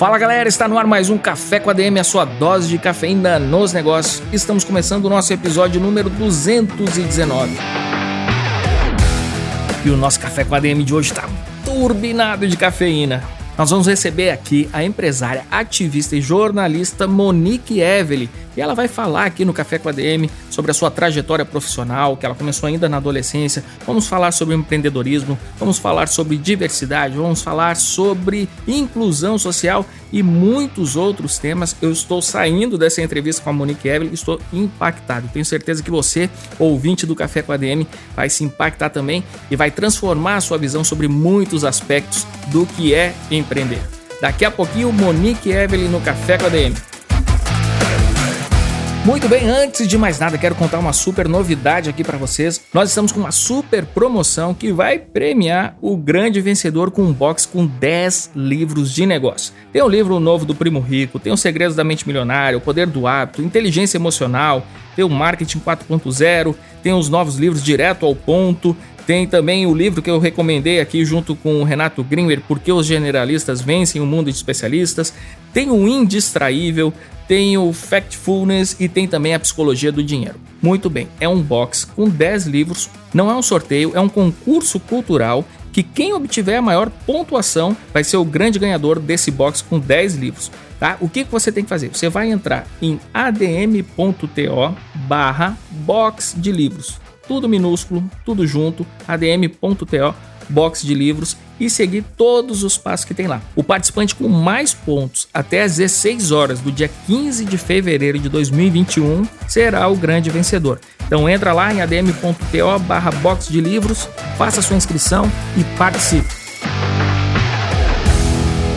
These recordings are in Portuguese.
Fala galera, está no ar mais um Café com ADM, a sua dose de cafeína nos negócios. Estamos começando o nosso episódio número 219. E o nosso Café com ADM de hoje está turbinado de cafeína. Nós vamos receber aqui a empresária, ativista e jornalista Monique Evely, e ela vai falar aqui no Café com a DM sobre a sua trajetória profissional, que ela começou ainda na adolescência. Vamos falar sobre empreendedorismo, vamos falar sobre diversidade, vamos falar sobre inclusão social e muitos outros temas. Eu estou saindo dessa entrevista com a Monique Evelyn estou impactado. Tenho certeza que você, ouvinte do Café com a DM, vai se impactar também e vai transformar a sua visão sobre muitos aspectos do que é empreender. Daqui a pouquinho, Monique Evelyn no Café com a DM. Muito bem, antes de mais nada, quero contar uma super novidade aqui para vocês. Nós estamos com uma super promoção que vai premiar o grande vencedor com um box com 10 livros de negócio. Tem o livro novo do Primo Rico, tem os Segredos da Mente Milionária, O Poder do Hábito, Inteligência Emocional, tem o Marketing 4.0, tem os novos livros Direto ao Ponto, tem também o livro que eu recomendei aqui junto com o Renato Grimmer, Por que os generalistas vencem o mundo de especialistas. Tem o Indistraível, tem o Factfulness e tem também a Psicologia do Dinheiro. Muito bem, é um box com 10 livros, não é um sorteio, é um concurso cultural que quem obtiver a maior pontuação vai ser o grande ganhador desse box com 10 livros. Tá? O que, que você tem que fazer? Você vai entrar em adm.to barra box de livros. Tudo minúsculo, tudo junto, adm.to box de livros e seguir todos os passos que tem lá. O participante com mais pontos até às 16 horas do dia 15 de fevereiro de 2021 será o grande vencedor. Então entra lá em adm.to barra box de livros, faça sua inscrição e participe.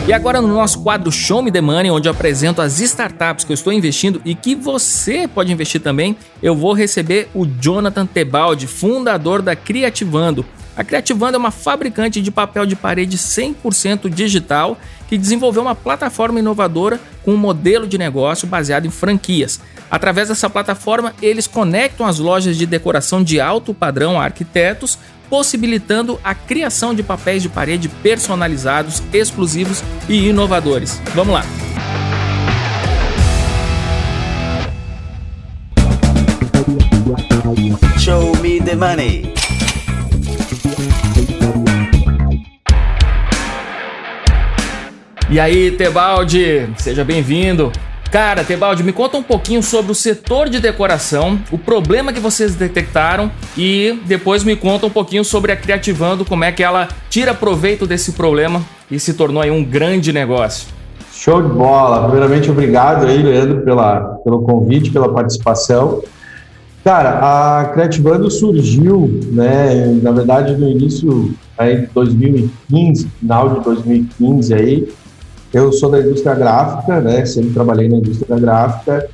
E agora no nosso quadro Show Me The Money, onde eu apresento as startups que eu estou investindo e que você pode investir também, eu vou receber o Jonathan Tebaldi, fundador da Criativando. A Creativando é uma fabricante de papel de parede 100% digital que desenvolveu uma plataforma inovadora com um modelo de negócio baseado em franquias. Através dessa plataforma, eles conectam as lojas de decoração de alto padrão a arquitetos, possibilitando a criação de papéis de parede personalizados, exclusivos e inovadores. Vamos lá! Show me the money. E aí, Tebaldi, seja bem-vindo. Cara, Tebaldi, me conta um pouquinho sobre o setor de decoração, o problema que vocês detectaram e depois me conta um pouquinho sobre a Criativando, como é que ela tira proveito desse problema e se tornou aí um grande negócio. Show de bola! Primeiramente, obrigado aí, Leandro, pela, pelo convite, pela participação. Cara, a Criativando surgiu, né, na verdade, no início aí de 2015, final de 2015 aí, eu sou da indústria gráfica, né? Sempre trabalhei na indústria gráfica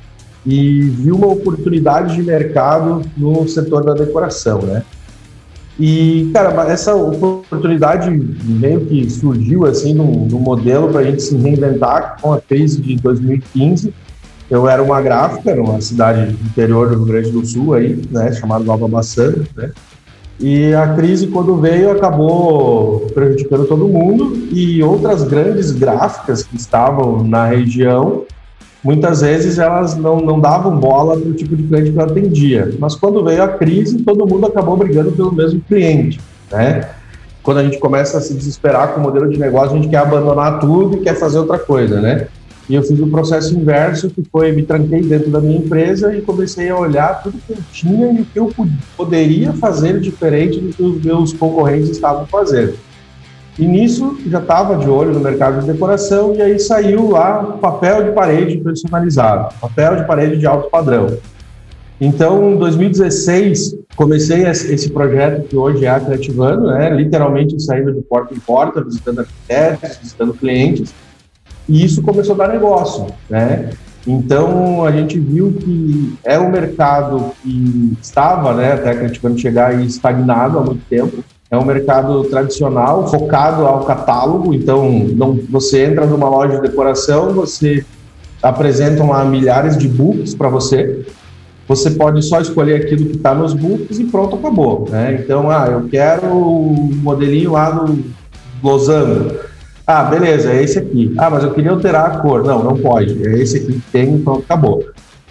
e vi uma oportunidade de mercado no setor da decoração, né? E, cara, essa oportunidade meio que surgiu, assim, num, num modelo para a gente se reinventar com a crise de 2015. Eu era uma gráfica numa cidade interior do Rio Grande do Sul, aí, né, chamada Nova Bassana, né? E a crise, quando veio, acabou prejudicando todo mundo e outras grandes gráficas que estavam na região, muitas vezes elas não, não davam bola para o tipo de cliente que eu atendia. Mas quando veio a crise, todo mundo acabou brigando pelo mesmo cliente, né? Quando a gente começa a se desesperar com o modelo de negócio, a gente quer abandonar tudo e quer fazer outra coisa, né? E eu fiz o processo inverso, que foi me tranquei dentro da minha empresa e comecei a olhar tudo que eu tinha e o que eu poderia fazer diferente do que os meus concorrentes estavam fazendo. E nisso já estava de olho no mercado de decoração e aí saiu lá papel de parede personalizado, papel de parede de alto padrão. Então, em 2016, comecei esse projeto que hoje é a Criativando, né? literalmente saindo de porta em porta, visitando arquitetos, visitando clientes, e isso começou a dar negócio, né? Então a gente viu que é um mercado que estava, né, até Criticando chegar aí estagnado há muito tempo. É um mercado tradicional, focado ao catálogo. Então, não, você entra numa loja de decoração, você apresentam lá milhares de books para você. Você pode só escolher aquilo que está nos books e pronto, acabou. Né? Então, ah, eu quero o modelinho lá do losango ah, beleza, é esse aqui. Ah, mas eu queria alterar a cor. Não, não pode. É esse aqui que tem, então acabou.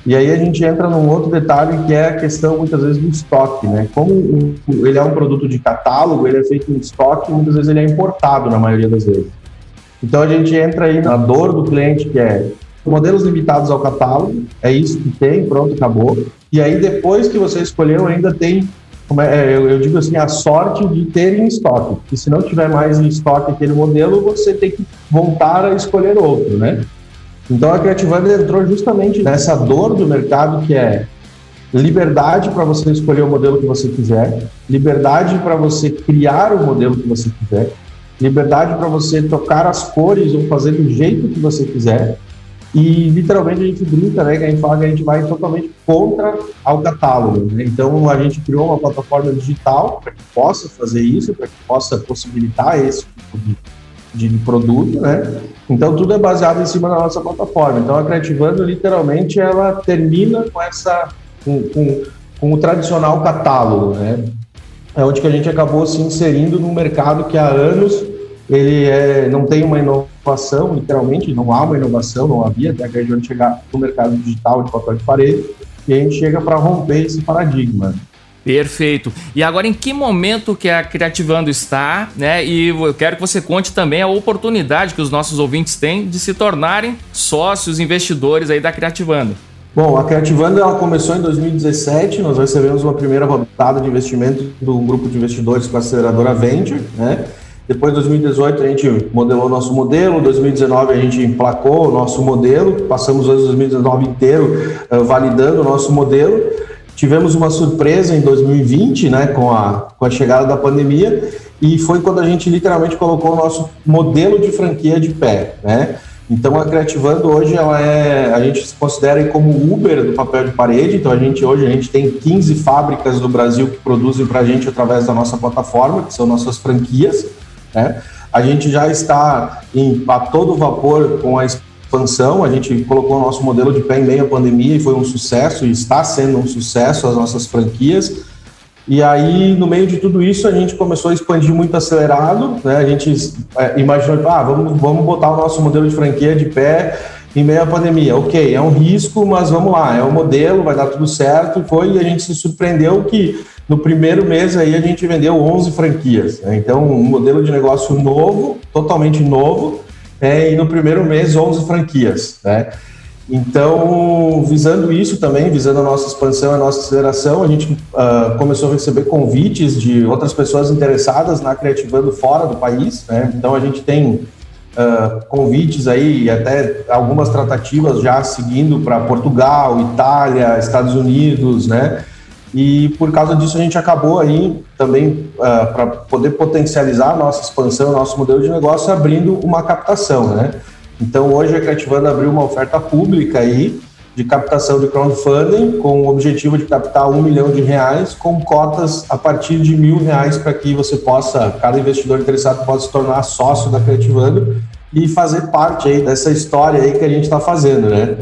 E aí a gente entra num outro detalhe que é a questão muitas vezes do estoque, né? Como ele é um produto de catálogo, ele é feito em estoque, muitas vezes ele é importado na maioria das vezes. Então a gente entra aí na dor do cliente que é modelos limitados ao catálogo, é isso que tem, pronto, acabou. E aí depois que você escolheu ainda tem eu, eu, digo assim, a sorte de ter em estoque. Porque se não tiver mais em estoque aquele modelo, você tem que voltar a escolher outro, né? Então a Creativanda entrou justamente nessa dor do mercado que é liberdade para você escolher o modelo que você quiser, liberdade para você criar o modelo que você quiser, liberdade para você tocar as cores ou fazer do jeito que você quiser, e literalmente a gente brinca, né? Que a gente fala que a gente vai totalmente contra ao catálogo. Né? Então a gente criou uma plataforma digital para que possa fazer isso, para que possa possibilitar esse tipo de, de, produto, né? Então tudo é baseado em cima da nossa plataforma. Então a Creativando literalmente ela termina com essa com, com, com o tradicional catálogo, né? É onde que a gente acabou se inserindo no mercado que há anos ele é, não tem uma inovação, literalmente, não há uma inovação, não havia até a gente chegar no mercado digital de papel de parede, e a gente chega para romper esse paradigma. Perfeito. E agora, em que momento que a Criativando está, né? E eu quero que você conte também a oportunidade que os nossos ouvintes têm de se tornarem sócios investidores aí da Criativando. Bom, a Criativando ela começou em 2017, nós recebemos uma primeira rodada de investimento do grupo de investidores com a aceleradora Venture, né? Depois, em 2018, a gente modelou nosso modelo. 2019, a gente emplacou o nosso modelo. Passamos o 2019 inteiro uh, validando o nosso modelo. Tivemos uma surpresa em 2020, né, com a, com a chegada da pandemia, e foi quando a gente literalmente colocou o nosso modelo de franquia de pé, né? Então a Creativando hoje ela é, a gente se considera como Uber do papel de parede. Então a gente hoje a gente tem 15 fábricas do Brasil que produzem para a gente através da nossa plataforma, que são nossas franquias. Né? A gente já está em, a todo vapor com a expansão, a gente colocou o nosso modelo de pé em meio à pandemia e foi um sucesso, e está sendo um sucesso as nossas franquias. E aí, no meio de tudo isso, a gente começou a expandir muito acelerado, né? A gente é, imaginou, ah, vamos, vamos botar o nosso modelo de franquia de pé em meio à pandemia. Ok, é um risco, mas vamos lá, é um modelo, vai dar tudo certo. Foi e a gente se surpreendeu que no primeiro mês aí a gente vendeu 11 franquias. Né? Então, um modelo de negócio novo, totalmente novo, é, e no primeiro mês 11 franquias. Né? Então, visando isso também, visando a nossa expansão, a nossa aceleração, a gente uh, começou a receber convites de outras pessoas interessadas na Criativando fora do país. Né? Então, a gente tem uh, convites aí, até algumas tratativas já seguindo para Portugal, Itália, Estados Unidos, né? E por causa disso a gente acabou aí também, uh, ah, para poder potencializar a nossa expansão, nosso modelo de negócio, abrindo uma captação, né? Então hoje a Creativando abriu uma oferta pública aí de captação de crowdfunding com o objetivo de captar um milhão de reais com cotas a partir de mil reais para que você possa, cada investidor interessado possa se tornar sócio da Creativando e fazer parte aí dessa história aí que a gente está fazendo, né?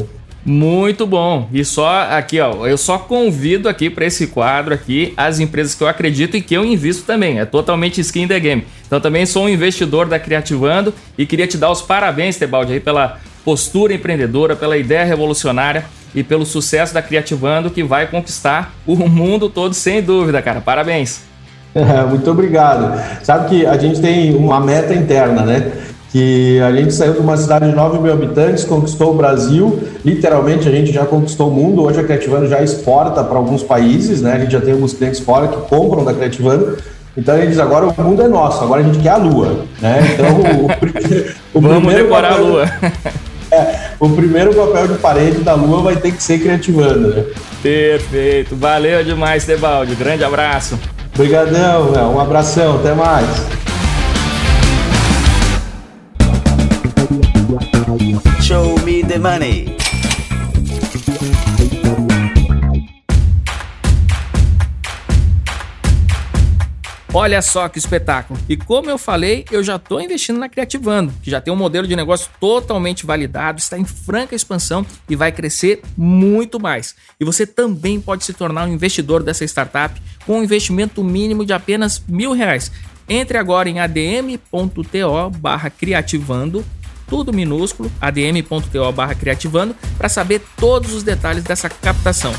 Muito bom. E só aqui, ó, eu só convido aqui para esse quadro aqui as empresas que eu acredito e que eu invisto também. É totalmente skin the game. Então também sou um investidor da Criativando e queria te dar os parabéns, Tebaldi, aí pela postura empreendedora, pela ideia revolucionária e pelo sucesso da Criativando que vai conquistar o mundo todo sem dúvida, cara. Parabéns. É, muito obrigado. Sabe que a gente tem uma meta interna, né? Que a gente saiu de uma cidade de 9 mil habitantes, conquistou o Brasil, literalmente a gente já conquistou o mundo, hoje a Creativando já exporta para alguns países, né? A gente já tem alguns clientes fora que compram da Creativando, então a gente diz, agora o mundo é nosso, agora a gente quer a Lua, né? Então o, o Vamos primeiro decorar papel, a Lua. É, o primeiro papel de parede da Lua vai ter que ser Creativando, né? Perfeito, valeu demais, Tebaldi, grande abraço. Obrigadão, um abração, até mais. Show me the money. Olha só que espetáculo. E como eu falei, eu já estou investindo na Criativando, que já tem um modelo de negócio totalmente validado, está em franca expansão e vai crescer muito mais. E você também pode se tornar um investidor dessa startup com um investimento mínimo de apenas mil reais. Entre agora em adm.to criativando tudo minúsculo, adm.to criativando, para saber todos os detalhes dessa captação.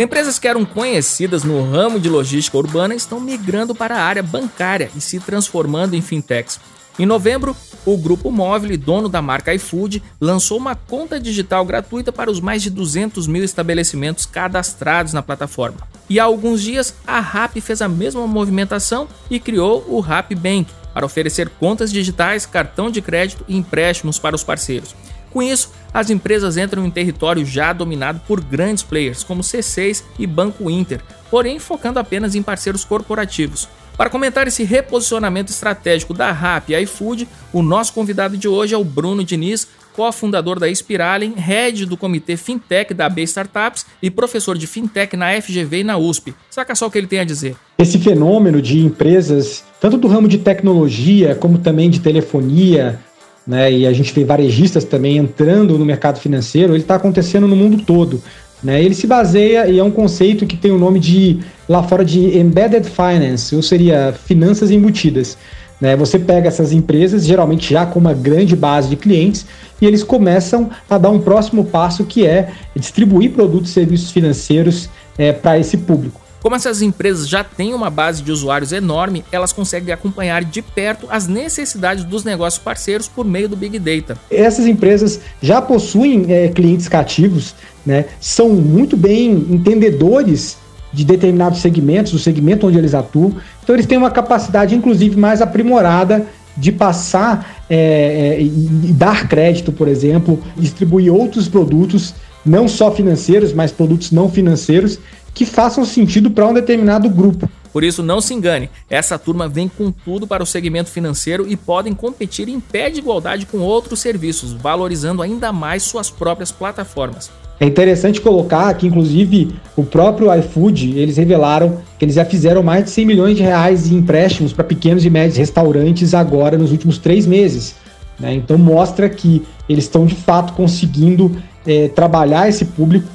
Empresas que eram conhecidas no ramo de logística urbana estão migrando para a área bancária e se transformando em fintechs. Em novembro, o Grupo Móvel, dono da marca iFood, lançou uma conta digital gratuita para os mais de 200 mil estabelecimentos cadastrados na plataforma. E há alguns dias, a RAP fez a mesma movimentação e criou o RAP Bank para oferecer contas digitais, cartão de crédito e empréstimos para os parceiros. Com isso, as empresas entram em território já dominado por grandes players como C6 e Banco Inter, porém focando apenas em parceiros corporativos. Para comentar esse reposicionamento estratégico da RAP e iFood, o nosso convidado de hoje é o Bruno Diniz, cofundador da Spiralen, head do comitê Fintech da B Startups e professor de Fintech na FGV e na USP. Saca só o que ele tem a dizer. Esse fenômeno de empresas, tanto do ramo de tecnologia como também de telefonia, né, e a gente vê varejistas também entrando no mercado financeiro, ele está acontecendo no mundo todo. Né? Ele se baseia e é um conceito que tem o nome de lá fora de embedded finance, ou seria finanças embutidas. Né? Você pega essas empresas, geralmente já com uma grande base de clientes, e eles começam a dar um próximo passo que é distribuir produtos e serviços financeiros é, para esse público. Como essas empresas já têm uma base de usuários enorme, elas conseguem acompanhar de perto as necessidades dos negócios parceiros por meio do Big Data. Essas empresas já possuem é, clientes cativos, né, são muito bem entendedores de determinados segmentos, do segmento onde eles atuam, então eles têm uma capacidade, inclusive, mais aprimorada de passar é, é, e dar crédito, por exemplo, distribuir outros produtos, não só financeiros, mas produtos não financeiros, que façam sentido para um determinado grupo. Por isso, não se engane, essa turma vem com tudo para o segmento financeiro e podem competir em pé de igualdade com outros serviços, valorizando ainda mais suas próprias plataformas. É interessante colocar que, inclusive, o próprio iFood, eles revelaram que eles já fizeram mais de 100 milhões de reais em empréstimos para pequenos e médios restaurantes agora nos últimos três meses. Né? Então mostra que eles estão de fato conseguindo é, trabalhar esse público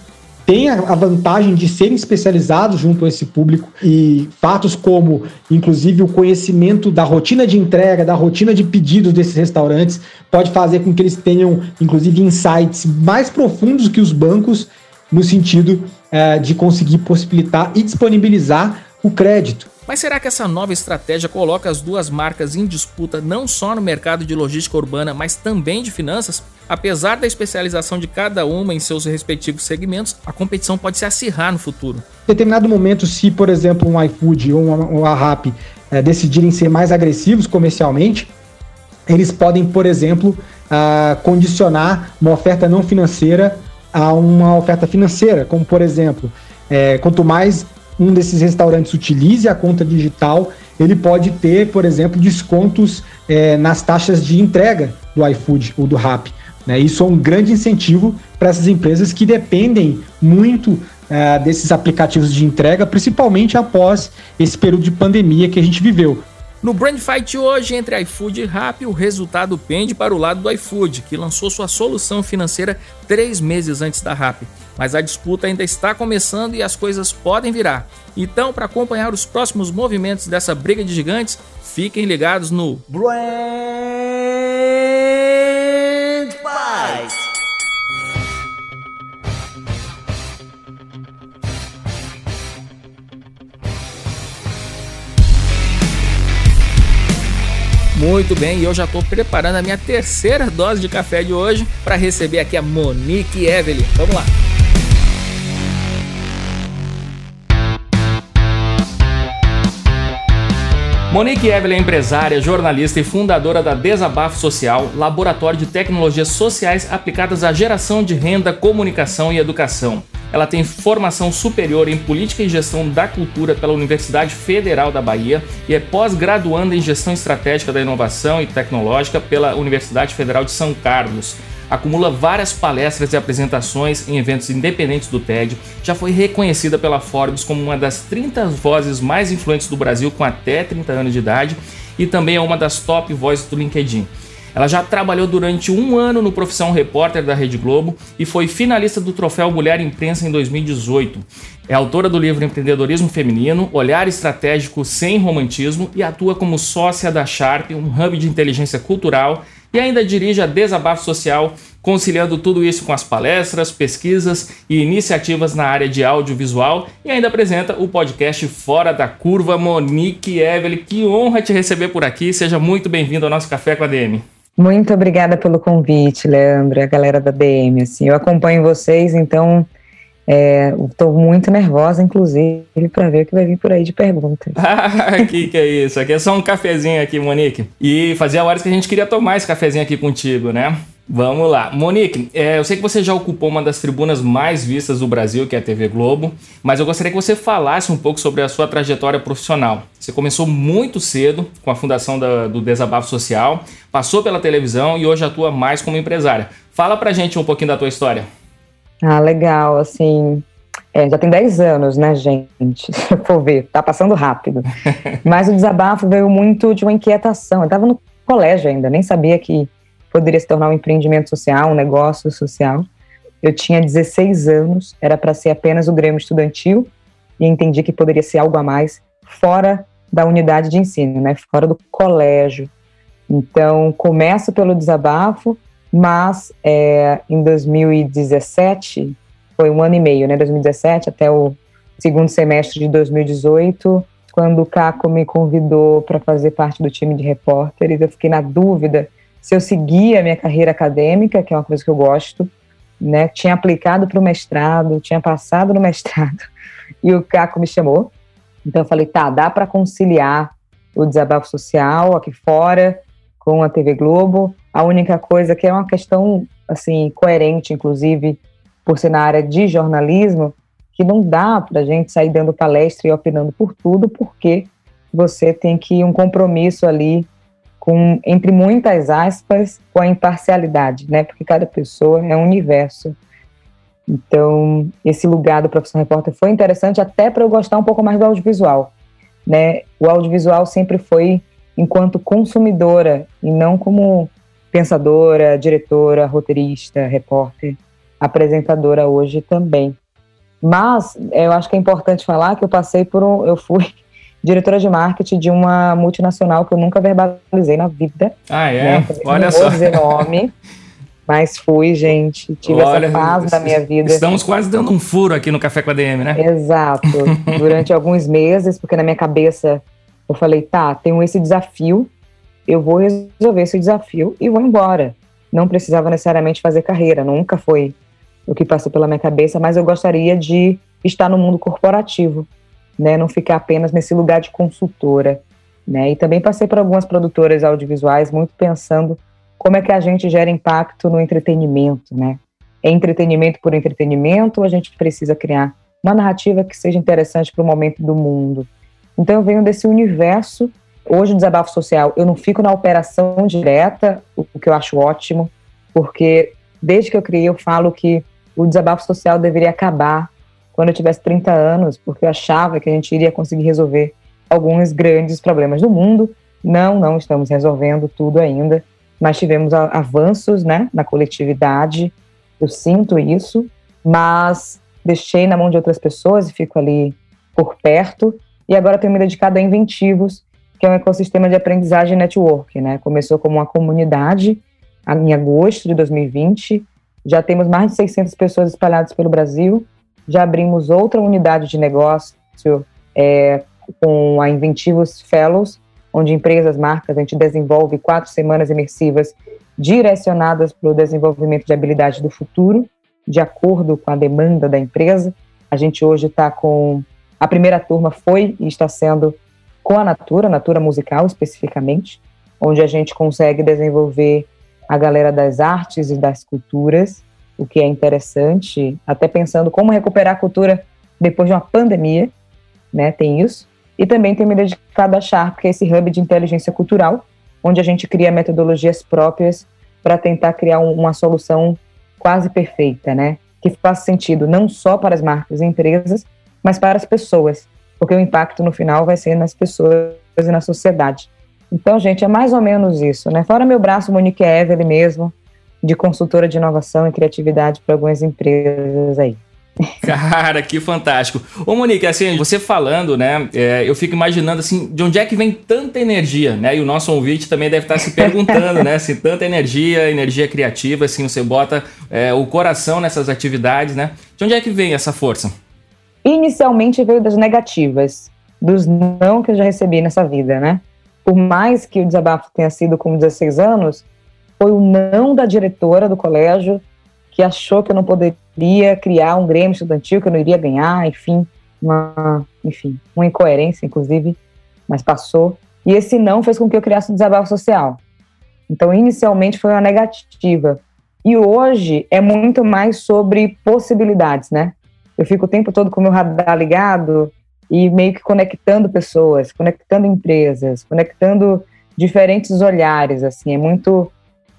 tem a vantagem de serem especializados junto a esse público e fatos como, inclusive, o conhecimento da rotina de entrega, da rotina de pedidos desses restaurantes, pode fazer com que eles tenham, inclusive, insights mais profundos que os bancos no sentido é, de conseguir possibilitar e disponibilizar o crédito. Mas será que essa nova estratégia coloca as duas marcas em disputa não só no mercado de logística urbana, mas também de finanças? Apesar da especialização de cada uma em seus respectivos segmentos, a competição pode se acirrar no futuro. Em determinado momento, se, por exemplo, um iFood ou uma, RAP é, decidirem ser mais agressivos comercialmente, eles podem, por exemplo, uh, condicionar uma oferta não financeira a uma oferta financeira, como por exemplo, é, quanto mais um desses restaurantes utilize a conta digital, ele pode ter, por exemplo, descontos é, nas taxas de entrega do iFood ou do Rappi. Né? Isso é um grande incentivo para essas empresas que dependem muito é, desses aplicativos de entrega, principalmente após esse período de pandemia que a gente viveu. No Brand Fight hoje entre iFood e Rappi, o resultado pende para o lado do iFood, que lançou sua solução financeira três meses antes da Rappi. Mas a disputa ainda está começando e as coisas podem virar. Então, para acompanhar os próximos movimentos dessa briga de gigantes, fiquem ligados no Brand Muito bem, e eu já estou preparando a minha terceira dose de café de hoje para receber aqui a Monique Evelyn. Vamos lá! Monique Evelyn é empresária, jornalista e fundadora da Desabafo Social, laboratório de tecnologias sociais aplicadas à geração de renda, comunicação e educação. Ela tem formação superior em Política e Gestão da Cultura pela Universidade Federal da Bahia e é pós-graduanda em Gestão Estratégica da Inovação e Tecnológica pela Universidade Federal de São Carlos acumula várias palestras e apresentações em eventos independentes do TED, já foi reconhecida pela Forbes como uma das 30 vozes mais influentes do Brasil com até 30 anos de idade e também é uma das top vozes do LinkedIn. Ela já trabalhou durante um ano no Profissão Repórter da Rede Globo e foi finalista do Troféu Mulher Imprensa em 2018. É autora do livro Empreendedorismo Feminino, Olhar Estratégico Sem Romantismo e atua como sócia da Sharp, um hub de inteligência cultural e ainda dirige a Desabafo Social, conciliando tudo isso com as palestras, pesquisas e iniciativas na área de audiovisual e ainda apresenta o podcast Fora da Curva. Monique Evelyn, que honra te receber por aqui. Seja muito bem-vindo ao nosso Café com a DM. Muito obrigada pelo convite, Leandro, a galera da DM. Assim, eu acompanho vocês, então Estou é, muito nervosa, inclusive, para ver o que vai vir por aí de perguntas. Ah, que que é isso? Aqui é só um cafezinho aqui, Monique. E fazia horas que a gente queria tomar esse cafezinho aqui contigo, né? Vamos lá. Monique, é, eu sei que você já ocupou uma das tribunas mais vistas do Brasil, que é a TV Globo, mas eu gostaria que você falasse um pouco sobre a sua trajetória profissional. Você começou muito cedo com a fundação da, do Desabafo Social, passou pela televisão e hoje atua mais como empresária. Fala pra gente um pouquinho da tua história. Ah, legal, assim, é, já tem 10 anos, né, gente? Se eu for ver, tá passando rápido. Mas o desabafo veio muito de uma inquietação. Eu estava no colégio ainda, nem sabia que poderia se tornar um empreendimento social, um negócio social. Eu tinha 16 anos, era para ser apenas o Grêmio Estudantil, e entendi que poderia ser algo a mais fora da unidade de ensino, né, fora do colégio. Então, começo pelo desabafo, mas é, em 2017, foi um ano e meio, né, 2017 até o segundo semestre de 2018, quando o Caco me convidou para fazer parte do time de repórteres, eu fiquei na dúvida se eu seguia a minha carreira acadêmica, que é uma coisa que eu gosto, né, tinha aplicado para o mestrado, tinha passado no mestrado, e o Caco me chamou, então eu falei, tá, dá para conciliar o desabafo social aqui fora com a TV Globo, a única coisa que é uma questão assim coerente, inclusive por ser na área de jornalismo, que não dá para a gente sair dando palestra e opinando por tudo, porque você tem que um compromisso ali com entre muitas aspas com a imparcialidade, né? Porque cada pessoa é um universo. Então, esse lugar do professor repórter foi interessante até para eu gostar um pouco mais do audiovisual, né? O audiovisual sempre foi enquanto consumidora e não como pensadora, diretora, roteirista, repórter, apresentadora hoje também. Mas eu acho que é importante falar que eu passei por um, eu fui diretora de marketing de uma multinacional que eu nunca verbalizei na vida. Ah, é? Né? Olha não só. Vou dizer nome, mas fui, gente. Tive Olha, essa fase da minha vida. Estamos quase dando um furo aqui no Café com a DM, né? Exato. Durante alguns meses, porque na minha cabeça eu falei, tá, tenho esse desafio, eu vou resolver esse desafio e vou embora. Não precisava necessariamente fazer carreira, nunca foi o que passou pela minha cabeça, mas eu gostaria de estar no mundo corporativo, né, não ficar apenas nesse lugar de consultora, né? E também passei por algumas produtoras audiovisuais muito pensando como é que a gente gera impacto no entretenimento, né? É entretenimento por entretenimento ou a gente precisa criar uma narrativa que seja interessante para o momento do mundo? Então eu venho desse universo Hoje, o desabafo social, eu não fico na operação direta, o que eu acho ótimo, porque desde que eu criei, eu falo que o desabafo social deveria acabar quando eu tivesse 30 anos, porque eu achava que a gente iria conseguir resolver alguns grandes problemas do mundo. Não, não estamos resolvendo tudo ainda, mas tivemos avanços né, na coletividade, eu sinto isso, mas deixei na mão de outras pessoas e fico ali por perto, e agora tenho me dedicado a inventivos que é um ecossistema de aprendizagem network, né? Começou como uma comunidade em agosto de 2020, já temos mais de 600 pessoas espalhadas pelo Brasil, já abrimos outra unidade de negócio é, com a Inventivos Fellows, onde empresas, marcas, a gente desenvolve quatro semanas imersivas direcionadas para o desenvolvimento de habilidade do futuro, de acordo com a demanda da empresa. A gente hoje está com a primeira turma foi e está sendo com a Natura, Natura Musical especificamente, onde a gente consegue desenvolver a galera das artes e das culturas o que é interessante, até pensando como recuperar a cultura depois de uma pandemia, né? Tem isso. E também tenho me dedicado a Sharp, que é esse hub de inteligência cultural, onde a gente cria metodologias próprias para tentar criar um, uma solução quase perfeita, né? Que faça sentido não só para as marcas e empresas, mas para as pessoas, porque o impacto no final vai ser nas pessoas e na sociedade. Então, gente, é mais ou menos isso, né? Fora meu braço, Monique Evelyn mesmo, de consultora de inovação e criatividade para algumas empresas aí. Cara, que fantástico. Ô, Monique, assim, você falando, né, é, eu fico imaginando, assim, de onde é que vem tanta energia, né? E o nosso ouvinte também deve estar se perguntando, né, se tanta energia, energia criativa, assim, você bota é, o coração nessas atividades, né? De onde é que vem essa força? Inicialmente veio das negativas, dos não que eu já recebi nessa vida, né? Por mais que o desabafo tenha sido com 16 anos, foi o não da diretora do colégio que achou que eu não poderia criar um Grêmio estudantil, que eu não iria ganhar, enfim, uma, enfim, uma incoerência, inclusive, mas passou. E esse não fez com que eu criasse um desabafo social. Então, inicialmente foi uma negativa. E hoje é muito mais sobre possibilidades, né? Eu fico o tempo todo com o meu radar ligado e meio que conectando pessoas, conectando empresas, conectando diferentes olhares, assim, é muito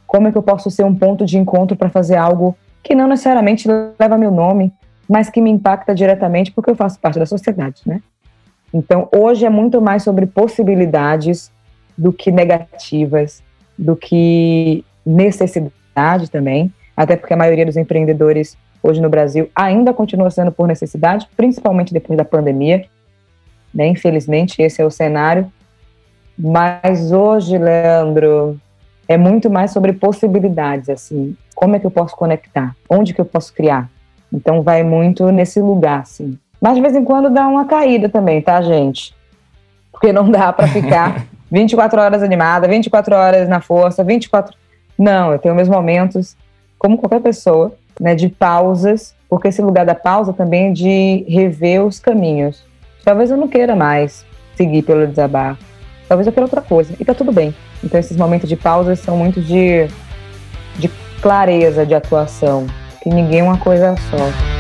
como é que eu posso ser um ponto de encontro para fazer algo que não necessariamente leva meu nome, mas que me impacta diretamente porque eu faço parte da sociedade, né? Então, hoje é muito mais sobre possibilidades do que negativas, do que necessidade também, até porque a maioria dos empreendedores hoje no Brasil ainda continua sendo por necessidade, principalmente depois da pandemia, né? Infelizmente, esse é o cenário. Mas hoje, Leandro, é muito mais sobre possibilidades, assim, como é que eu posso conectar, onde que eu posso criar. Então vai muito nesse lugar, assim. Mas de vez em quando dá uma caída também, tá, gente? Porque não dá para ficar 24 horas animada, 24 horas na força, 24. Não, eu tenho meus momentos, como qualquer pessoa, né, de pausas, porque esse lugar da pausa também é de rever os caminhos. Talvez eu não queira mais seguir pelo desabafo. Talvez eu queira outra coisa. E tá tudo bem. Então esses momentos de pausa são muito de, de clareza de atuação. Que ninguém é uma coisa só.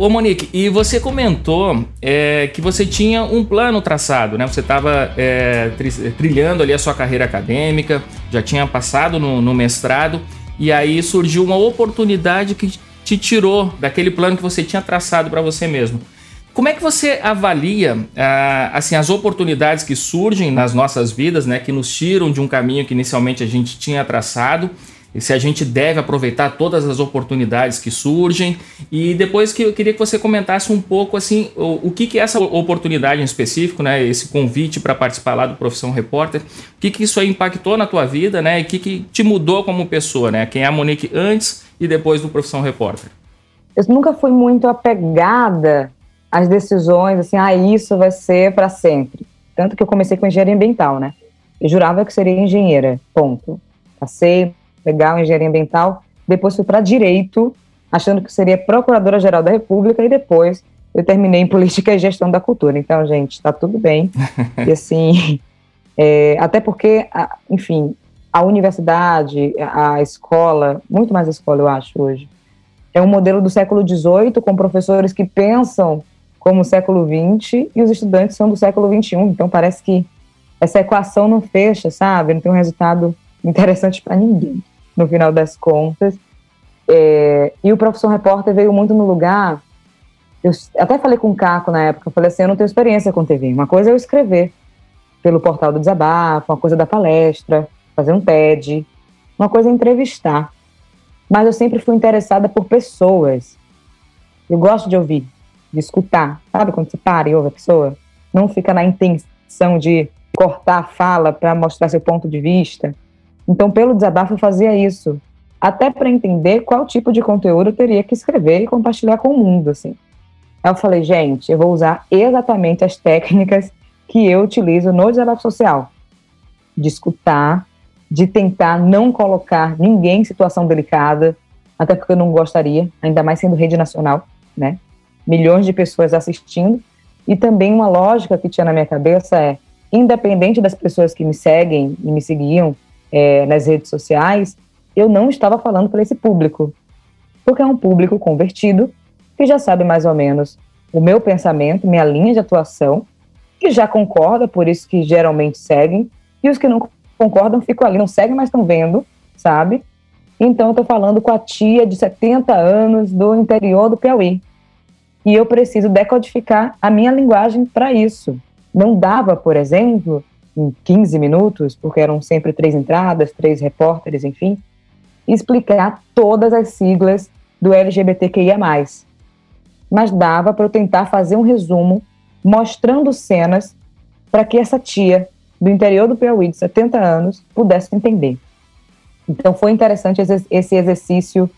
Ô Monique, e você comentou é, que você tinha um plano traçado, né? Você estava é, trilhando ali a sua carreira acadêmica, já tinha passado no, no mestrado, e aí surgiu uma oportunidade que te tirou daquele plano que você tinha traçado para você mesmo. Como é que você avalia ah, assim as oportunidades que surgem nas nossas vidas, né, que nos tiram de um caminho que inicialmente a gente tinha traçado? E se a gente deve aproveitar todas as oportunidades que surgem e depois que eu queria que você comentasse um pouco assim o, o que que é essa oportunidade em específico, né, esse convite para participar lá do Profissão Repórter, o que que isso impactou na tua vida, né, e o que que te mudou como pessoa, né, quem é a Monique antes e depois do Profissão Repórter? Eu nunca fui muito apegada às decisões, assim, ah, isso vai ser para sempre. Tanto que eu comecei com engenharia ambiental, né? Eu jurava que seria engenheira, ponto. Passei, legal, engenharia ambiental. Depois fui para direito, achando que seria procuradora-geral da República, e depois eu terminei em política e gestão da cultura. Então, gente, está tudo bem. e assim, é, até porque, enfim, a universidade, a escola, muito mais a escola, eu acho, hoje, é um modelo do século XVIII, com professores que pensam como o século XX e os estudantes são do século XXI. Então, parece que essa equação não fecha, sabe? Não tem um resultado interessante para ninguém, no final das contas. É, e o Profissão Repórter veio muito no lugar. Eu até falei com o Caco na época, eu falei assim: eu não tenho experiência com TV. Uma coisa é eu escrever pelo portal do Desabafo, uma coisa é da palestra, fazer um TED, uma coisa é entrevistar. Mas eu sempre fui interessada por pessoas. Eu gosto de ouvir, de escutar. Sabe quando você para e ouve a pessoa? Não fica na intenção de cortar a fala para mostrar seu ponto de vista. Então, pelo desabafo, eu fazia isso. Até para entender qual tipo de conteúdo eu teria que escrever e compartilhar com o mundo, assim. Aí eu falei, gente, eu vou usar exatamente as técnicas que eu utilizo no desabafo social. De escutar, de tentar não colocar ninguém em situação delicada, até porque eu não gostaria, ainda mais sendo rede nacional, né? Milhões de pessoas assistindo. E também uma lógica que tinha na minha cabeça é, independente das pessoas que me seguem e me seguiam, é, nas redes sociais, eu não estava falando para esse público, porque é um público convertido que já sabe mais ou menos o meu pensamento, minha linha de atuação, que já concorda, por isso que geralmente seguem, e os que não concordam ficam ali, não seguem, mas estão vendo, sabe? Então eu estou falando com a tia de 70 anos do interior do Piauí. E eu preciso decodificar a minha linguagem para isso. Não dava, por exemplo, em 15 minutos, porque eram sempre três entradas, três repórteres, enfim, explicar todas as siglas do LGBTQIA. Mas dava para eu tentar fazer um resumo mostrando cenas para que essa tia do interior do Piauí, de 70 anos, pudesse entender. Então foi interessante esse exercício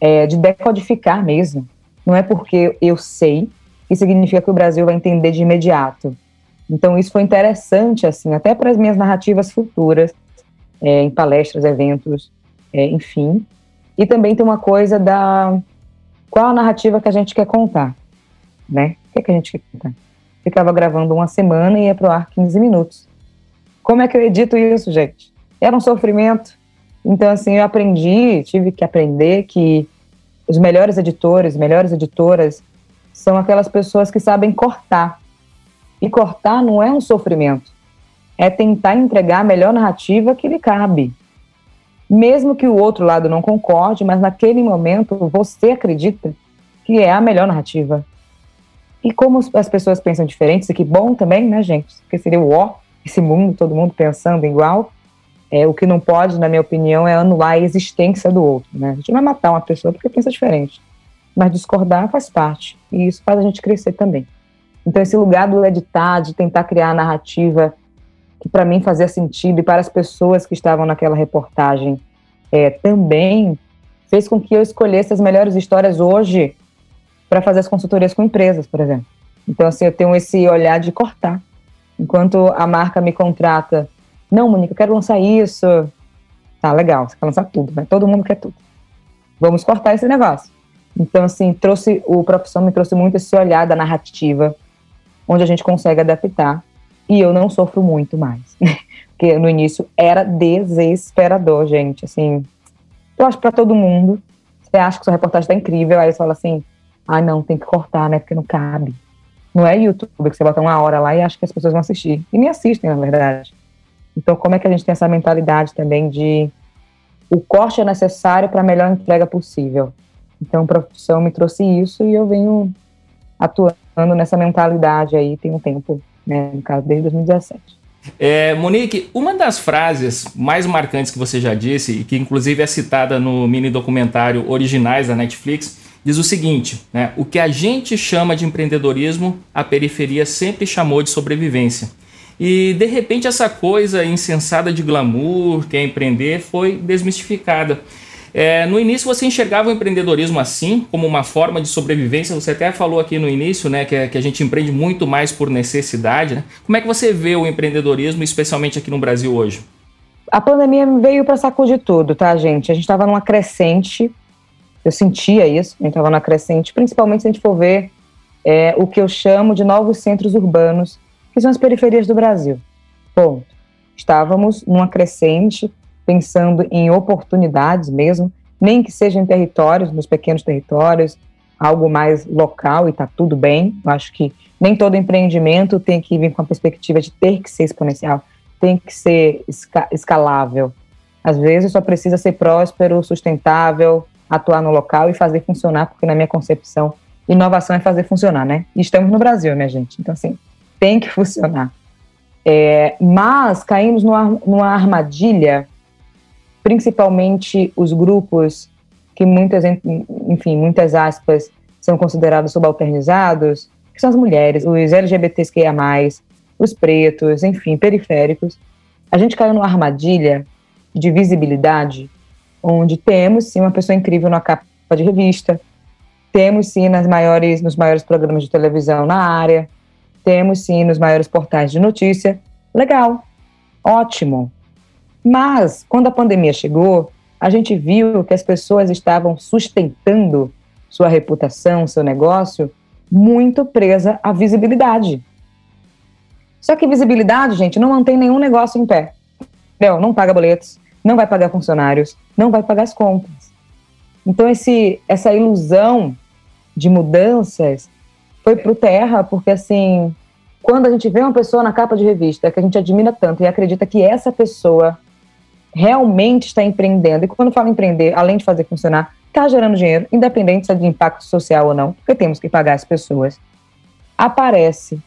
é, de decodificar mesmo. Não é porque eu sei que significa que o Brasil vai entender de imediato. Então isso foi interessante, assim, até para as minhas narrativas futuras, é, em palestras, eventos, é, enfim. E também tem uma coisa da qual a narrativa que a gente quer contar, né? O que, é que a gente quer contar? Ficava gravando uma semana e ia pro ar 15 minutos. Como é que eu edito isso, gente? Era um sofrimento. Então, assim, eu aprendi, tive que aprender que os melhores editores, melhores editoras, são aquelas pessoas que sabem cortar. E cortar não é um sofrimento, é tentar entregar a melhor narrativa que lhe cabe mesmo que o outro lado não concorde, mas naquele momento você acredita que é a melhor narrativa. E como as pessoas pensam diferentes, e que bom também, né, gente? Porque seria o ó, esse mundo, todo mundo pensando igual. É, o que não pode, na minha opinião, é anular a existência do outro. Né? A gente não vai matar uma pessoa porque pensa diferente. Mas discordar faz parte. E isso faz a gente crescer também. Então, esse lugar do editar, de tentar criar a narrativa que para mim fazia sentido e para as pessoas que estavam naquela reportagem é, também fez com que eu escolhesse as melhores histórias hoje para fazer as consultorias com empresas, por exemplo. Então, assim, eu tenho esse olhar de cortar. Enquanto a marca me contrata, não, Monique, eu quero lançar isso. Tá, legal, você quer lançar tudo, né? Todo mundo quer tudo. Vamos cortar esse negócio. Então, assim, trouxe, o Profissão me trouxe muito esse olhar da narrativa, onde a gente consegue adaptar e eu não sofro muito mais. Porque no início era desesperador, gente. Assim, eu acho para todo mundo. Você acha que sua reportagem está incrível, aí você fala assim: ah, não, tem que cortar, né? Porque não cabe. Não é YouTube que você bota uma hora lá e acha que as pessoas vão assistir. E nem assistem, na verdade. Então, como é que a gente tem essa mentalidade também de o corte é necessário para a melhor entrega possível? Então, a profissão me trouxe isso e eu venho atuando nessa mentalidade aí tem um tempo né, no caso desde 2017. É, Monique, uma das frases mais marcantes que você já disse, e que inclusive é citada no mini documentário Originais da Netflix, diz o seguinte: né, o que a gente chama de empreendedorismo, a periferia sempre chamou de sobrevivência. E de repente essa coisa insensada de glamour que é empreender foi desmistificada. É, no início você enxergava o empreendedorismo assim, como uma forma de sobrevivência. Você até falou aqui no início, né, que, que a gente empreende muito mais por necessidade. Né? Como é que você vê o empreendedorismo, especialmente aqui no Brasil hoje? A pandemia veio para sacudir tudo, tá, gente? A gente estava numa crescente, eu sentia isso, a gente estava numa crescente, principalmente se a gente for ver é, o que eu chamo de novos centros urbanos, que são as periferias do Brasil. Ponto. Estávamos numa crescente, pensando em oportunidades mesmo, nem que seja em territórios, nos pequenos territórios, algo mais local e está tudo bem. Eu acho que nem todo empreendimento tem que vir com a perspectiva de ter que ser exponencial, tem que ser esca escalável. Às vezes só precisa ser próspero, sustentável, atuar no local e fazer funcionar, porque na minha concepção, inovação é fazer funcionar, né? E estamos no Brasil, minha gente. Então, assim, tem que funcionar. É, mas caímos numa, numa armadilha principalmente os grupos que muitas, enfim, muitas aspas, são considerados subalternizados, que são as mulheres, os mais, os pretos, enfim, periféricos. A gente caiu numa armadilha de visibilidade, onde temos sim uma pessoa incrível na capa de revista, temos sim nas maiores, nos maiores programas de televisão na área, temos sim nos maiores portais de notícia. Legal, ótimo. Mas, quando a pandemia chegou, a gente viu que as pessoas estavam sustentando sua reputação, seu negócio, muito presa à visibilidade. Só que visibilidade, gente, não mantém nenhum negócio em pé. Não, não paga boletos, não vai pagar funcionários, não vai pagar as contas. Então, esse, essa ilusão de mudanças foi para o terra, porque assim, quando a gente vê uma pessoa na capa de revista que a gente admira tanto e acredita que essa pessoa realmente está empreendendo, e quando fala empreender, além de fazer funcionar, está gerando dinheiro, independente se é de impacto social ou não, porque temos que pagar as pessoas, aparece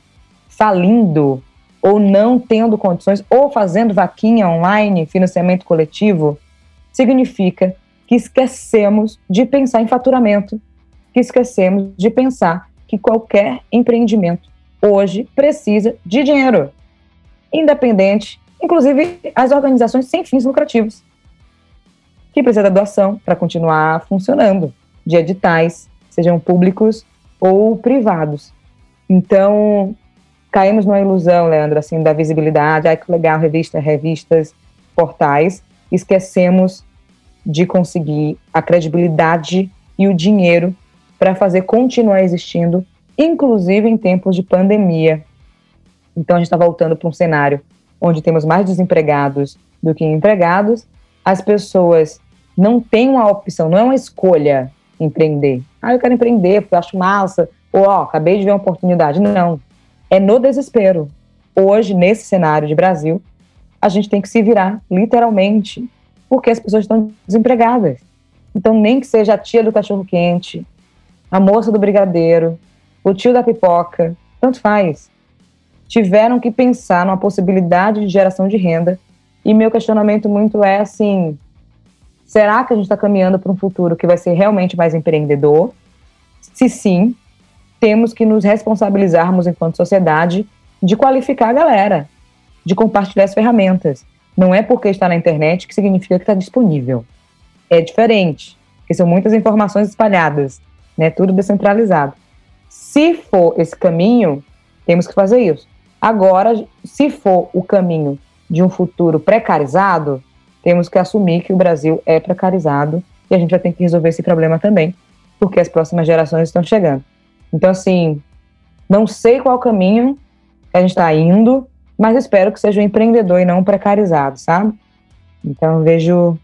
falindo ou não tendo condições, ou fazendo vaquinha online, financiamento coletivo, significa que esquecemos de pensar em faturamento, que esquecemos de pensar que qualquer empreendimento hoje precisa de dinheiro, independente, inclusive as organizações sem fins lucrativos, que precisam da doação para continuar funcionando, de editais, sejam públicos ou privados. Então, caímos numa ilusão, Leandro, assim, da visibilidade, ai que legal, revista, revistas, portais, esquecemos de conseguir a credibilidade e o dinheiro para fazer continuar existindo, inclusive em tempos de pandemia. Então a gente está voltando para um cenário onde temos mais desempregados do que empregados, as pessoas não têm uma opção, não é uma escolha empreender. Ah, eu quero empreender porque eu acho massa, ou ó, acabei de ver uma oportunidade. Não é no desespero. Hoje, nesse cenário de Brasil, a gente tem que se virar, literalmente, porque as pessoas estão desempregadas. Então, nem que seja a tia do cachorro-quente, a moça do brigadeiro, o tio da pipoca, tanto faz. Tiveram que pensar numa possibilidade de geração de renda. E meu questionamento muito é assim: será que a gente está caminhando para um futuro que vai ser realmente mais empreendedor? Se sim, temos que nos responsabilizarmos enquanto sociedade de qualificar a galera, de compartilhar as ferramentas. Não é porque está na internet que significa que está disponível. É diferente, porque são muitas informações espalhadas, né? Tudo descentralizado. Se for esse caminho, temos que fazer isso. Agora, se for o caminho de um futuro precarizado, temos que assumir que o Brasil é precarizado e a gente vai ter que resolver esse problema também, porque as próximas gerações estão chegando. Então, assim, não sei qual caminho a gente está indo, mas espero que seja um empreendedor e não um precarizado, sabe? Então, vejo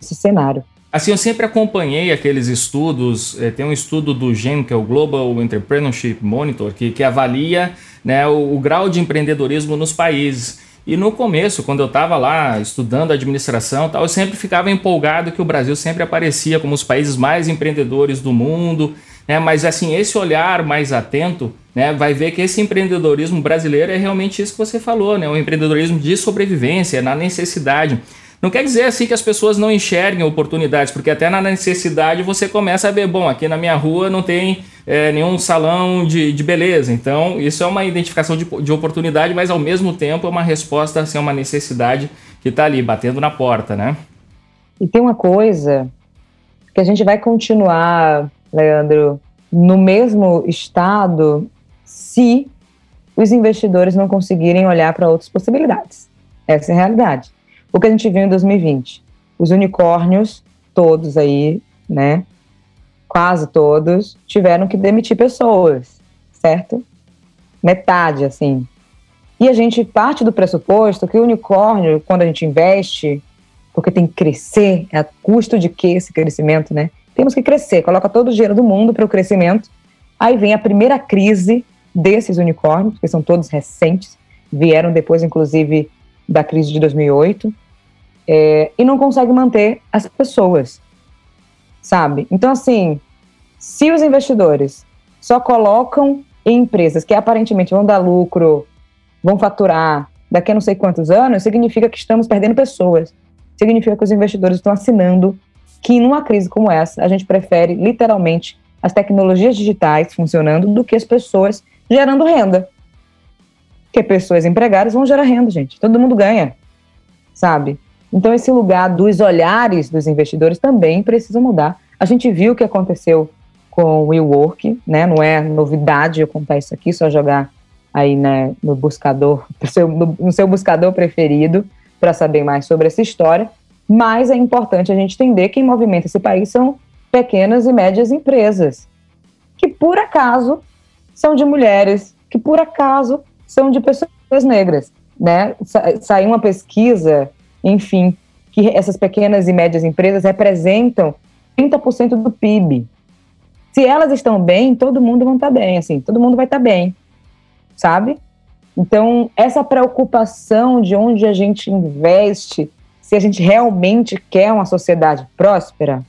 esse cenário. Assim, eu sempre acompanhei aqueles estudos, é, tem um estudo do GEM, que é o Global Entrepreneurship Monitor, que, que avalia né, o, o grau de empreendedorismo nos países. E no começo, quando eu estava lá estudando administração, tal, eu sempre ficava empolgado que o Brasil sempre aparecia como os países mais empreendedores do mundo né? Mas assim, esse olhar mais atento, né, vai ver que esse empreendedorismo brasileiro é realmente isso que você falou, né? O empreendedorismo de sobrevivência, na necessidade. Não quer dizer assim que as pessoas não enxerguem oportunidades, porque até na necessidade você começa a ver, bom, aqui na minha rua não tem é, nenhum salão de, de beleza. Então, isso é uma identificação de, de oportunidade, mas ao mesmo tempo é uma resposta assim, a uma necessidade que está ali, batendo na porta, né? E tem uma coisa que a gente vai continuar Leandro, no mesmo estado se os investidores não conseguirem olhar para outras possibilidades. Essa é a realidade. O que a gente viu em 2020, os unicórnios, todos aí, né, quase todos, tiveram que demitir pessoas, certo? Metade, assim. E a gente parte do pressuposto que o unicórnio, quando a gente investe, porque tem que crescer, é a custo de que esse crescimento, né? Temos que crescer, coloca todo o dinheiro do mundo para o crescimento. Aí vem a primeira crise desses unicórnios, que são todos recentes, vieram depois, inclusive, da crise de 2008, é, e não consegue manter as pessoas, sabe? Então, assim, se os investidores só colocam em empresas que aparentemente vão dar lucro, vão faturar daqui a não sei quantos anos, significa que estamos perdendo pessoas. Significa que os investidores estão assinando que numa crise como essa, a gente prefere literalmente as tecnologias digitais funcionando do que as pessoas gerando renda. Porque pessoas empregadas vão gerar renda, gente. Todo mundo ganha, sabe? Então, esse lugar dos olhares dos investidores também precisa mudar. A gente viu o que aconteceu com o WeWork, né? Não é novidade eu contar isso aqui, só jogar aí né, no buscador, no seu, buscador preferido, para saber mais sobre essa história mas é importante a gente entender que quem movimenta esse país são pequenas e médias empresas, que por acaso são de mulheres, que por acaso são de pessoas negras, né? Sa saiu uma pesquisa, enfim, que essas pequenas e médias empresas representam 30% do PIB. Se elas estão bem, todo mundo vai estar bem, assim, todo mundo vai estar bem, sabe? Então, essa preocupação de onde a gente investe, se a gente realmente quer uma sociedade próspera,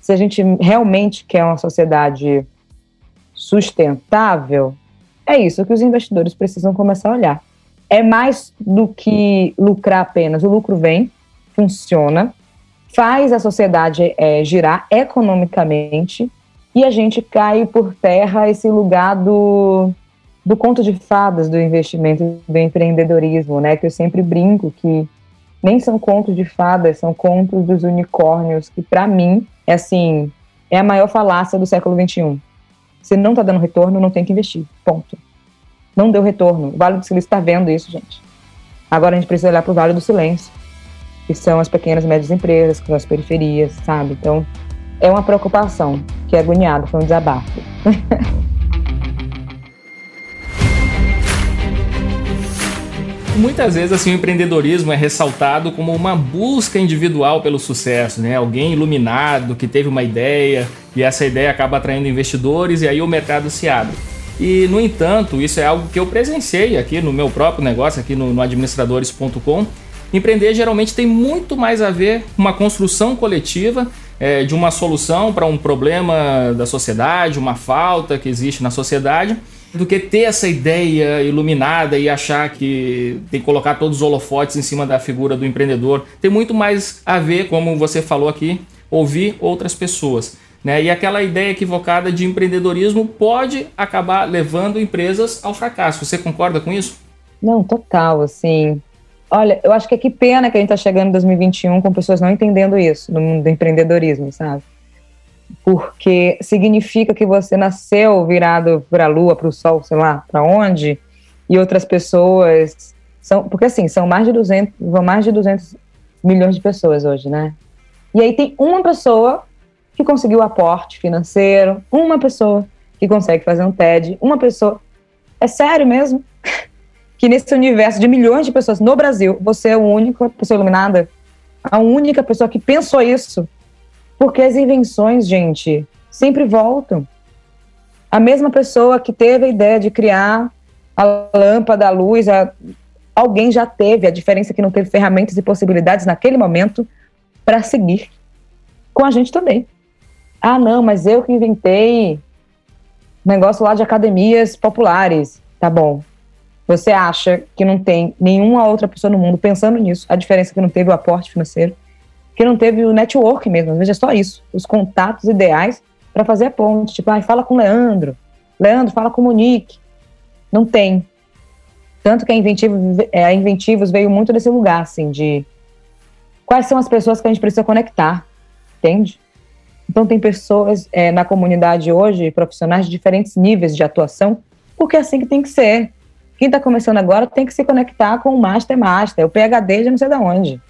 se a gente realmente quer uma sociedade sustentável, é isso que os investidores precisam começar a olhar. É mais do que lucrar apenas. O lucro vem, funciona, faz a sociedade é, girar economicamente e a gente cai por terra esse lugar do, do conto de fadas do investimento, do empreendedorismo, né? Que eu sempre brinco que nem são contos de fadas, são contos dos unicórnios, que para mim é assim, é a maior falácia do século XXI. Se não está dando retorno, não tem que investir. Ponto. Não deu retorno. O Vale do Silício está vendo isso, gente. Agora a gente precisa olhar para o Vale do Silêncio, que são as pequenas e médias empresas, que são as periferias, sabe? Então, é uma preocupação, que é agoniado, foi um desabafo. Muitas vezes assim o empreendedorismo é ressaltado como uma busca individual pelo sucesso, né? Alguém iluminado que teve uma ideia e essa ideia acaba atraindo investidores e aí o mercado se abre. E no entanto, isso é algo que eu presenciei aqui no meu próprio negócio, aqui no, no administradores.com. Empreender geralmente tem muito mais a ver com uma construção coletiva é, de uma solução para um problema da sociedade, uma falta que existe na sociedade do que ter essa ideia iluminada e achar que tem que colocar todos os holofotes em cima da figura do empreendedor. Tem muito mais a ver, como você falou aqui, ouvir outras pessoas. Né? E aquela ideia equivocada de empreendedorismo pode acabar levando empresas ao fracasso. Você concorda com isso? Não, total, assim. Olha, eu acho que é que pena que a gente está chegando em 2021 com pessoas não entendendo isso no mundo do empreendedorismo, sabe? porque significa que você nasceu virado para a lua, para o sol, sei lá, para onde, e outras pessoas são, porque assim, são mais de 200, vão mais de 200 milhões de pessoas hoje, né? E aí tem uma pessoa que conseguiu aporte financeiro, uma pessoa que consegue fazer um TED, uma pessoa. É sério mesmo? que nesse universo de milhões de pessoas no Brasil, você é a única pessoa iluminada? A única pessoa que pensou isso porque as invenções, gente, sempre voltam. A mesma pessoa que teve a ideia de criar a lâmpada, a luz, a... alguém já teve. A diferença é que não teve ferramentas e possibilidades naquele momento para seguir. Com a gente também. Ah, não, mas eu que inventei negócio lá de academias populares. Tá bom. Você acha que não tem nenhuma outra pessoa no mundo pensando nisso? A diferença é que não teve o aporte financeiro que não teve o network mesmo, às vezes é só isso, os contatos ideais para fazer a ponte. Tipo, ah, fala com o Leandro, Leandro, fala com o Monique. Não tem. Tanto que a Inventivos, é, a Inventivos veio muito desse lugar, assim, de quais são as pessoas que a gente precisa conectar, entende? Então, tem pessoas é, na comunidade hoje, profissionais de diferentes níveis de atuação, porque é assim que tem que ser. Quem está começando agora tem que se conectar com o Master Master, o PHD de não sei de onde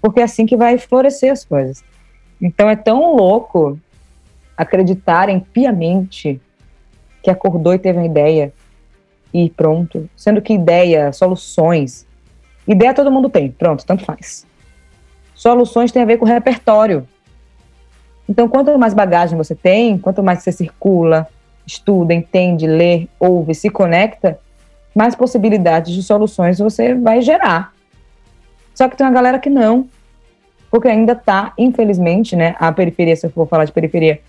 porque é assim que vai florescer as coisas. Então é tão louco acreditarem piamente que acordou e teve uma ideia e pronto. Sendo que ideia, soluções. Ideia todo mundo tem, pronto, tanto faz. Soluções tem a ver com repertório. Então, quanto mais bagagem você tem, quanto mais você circula, estuda, entende, lê, ouve, se conecta, mais possibilidades de soluções você vai gerar. Só que tem uma galera que não, porque ainda está, infelizmente, né, a periferia, se eu for falar de periferia,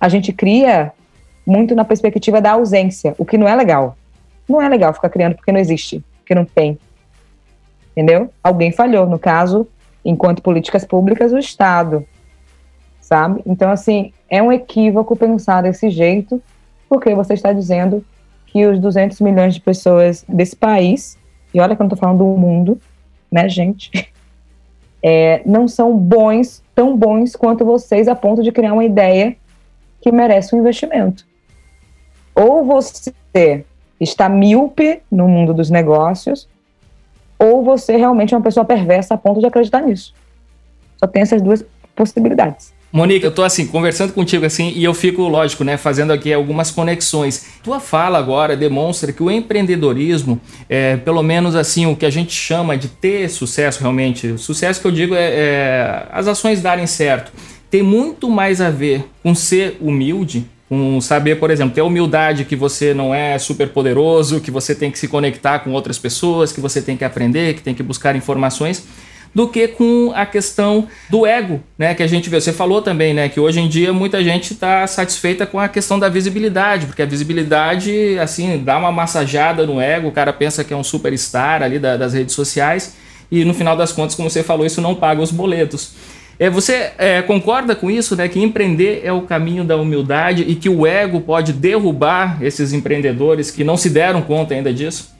a gente cria muito na perspectiva da ausência, o que não é legal. Não é legal ficar criando porque não existe, porque não tem. Entendeu? Alguém falhou, no caso, enquanto políticas públicas, o Estado. Sabe? Então, assim, é um equívoco pensar desse jeito, porque você está dizendo que os 200 milhões de pessoas desse país, e olha que eu não estou falando do mundo, né, gente? É, não são bons, tão bons quanto vocês, a ponto de criar uma ideia que merece um investimento. Ou você está míope no mundo dos negócios, ou você realmente é uma pessoa perversa a ponto de acreditar nisso. Só tem essas duas possibilidades. Monique, eu tô assim, conversando contigo assim, e eu fico, lógico, né, fazendo aqui algumas conexões. Tua fala agora demonstra que o empreendedorismo, é, pelo menos assim, o que a gente chama de ter sucesso realmente, sucesso que eu digo é, é as ações darem certo, tem muito mais a ver com ser humilde com saber, por exemplo, ter a humildade que você não é super poderoso, que você tem que se conectar com outras pessoas, que você tem que aprender, que tem que buscar informações, do que com a questão do ego, né? Que a gente vê. Você falou também, né? Que hoje em dia muita gente está satisfeita com a questão da visibilidade, porque a visibilidade, assim, dá uma massageada no ego, o cara pensa que é um superstar ali da, das redes sociais, e no final das contas, como você falou, isso não paga os boletos. É, você é, concorda com isso, né? Que empreender é o caminho da humildade e que o ego pode derrubar esses empreendedores que não se deram conta ainda disso?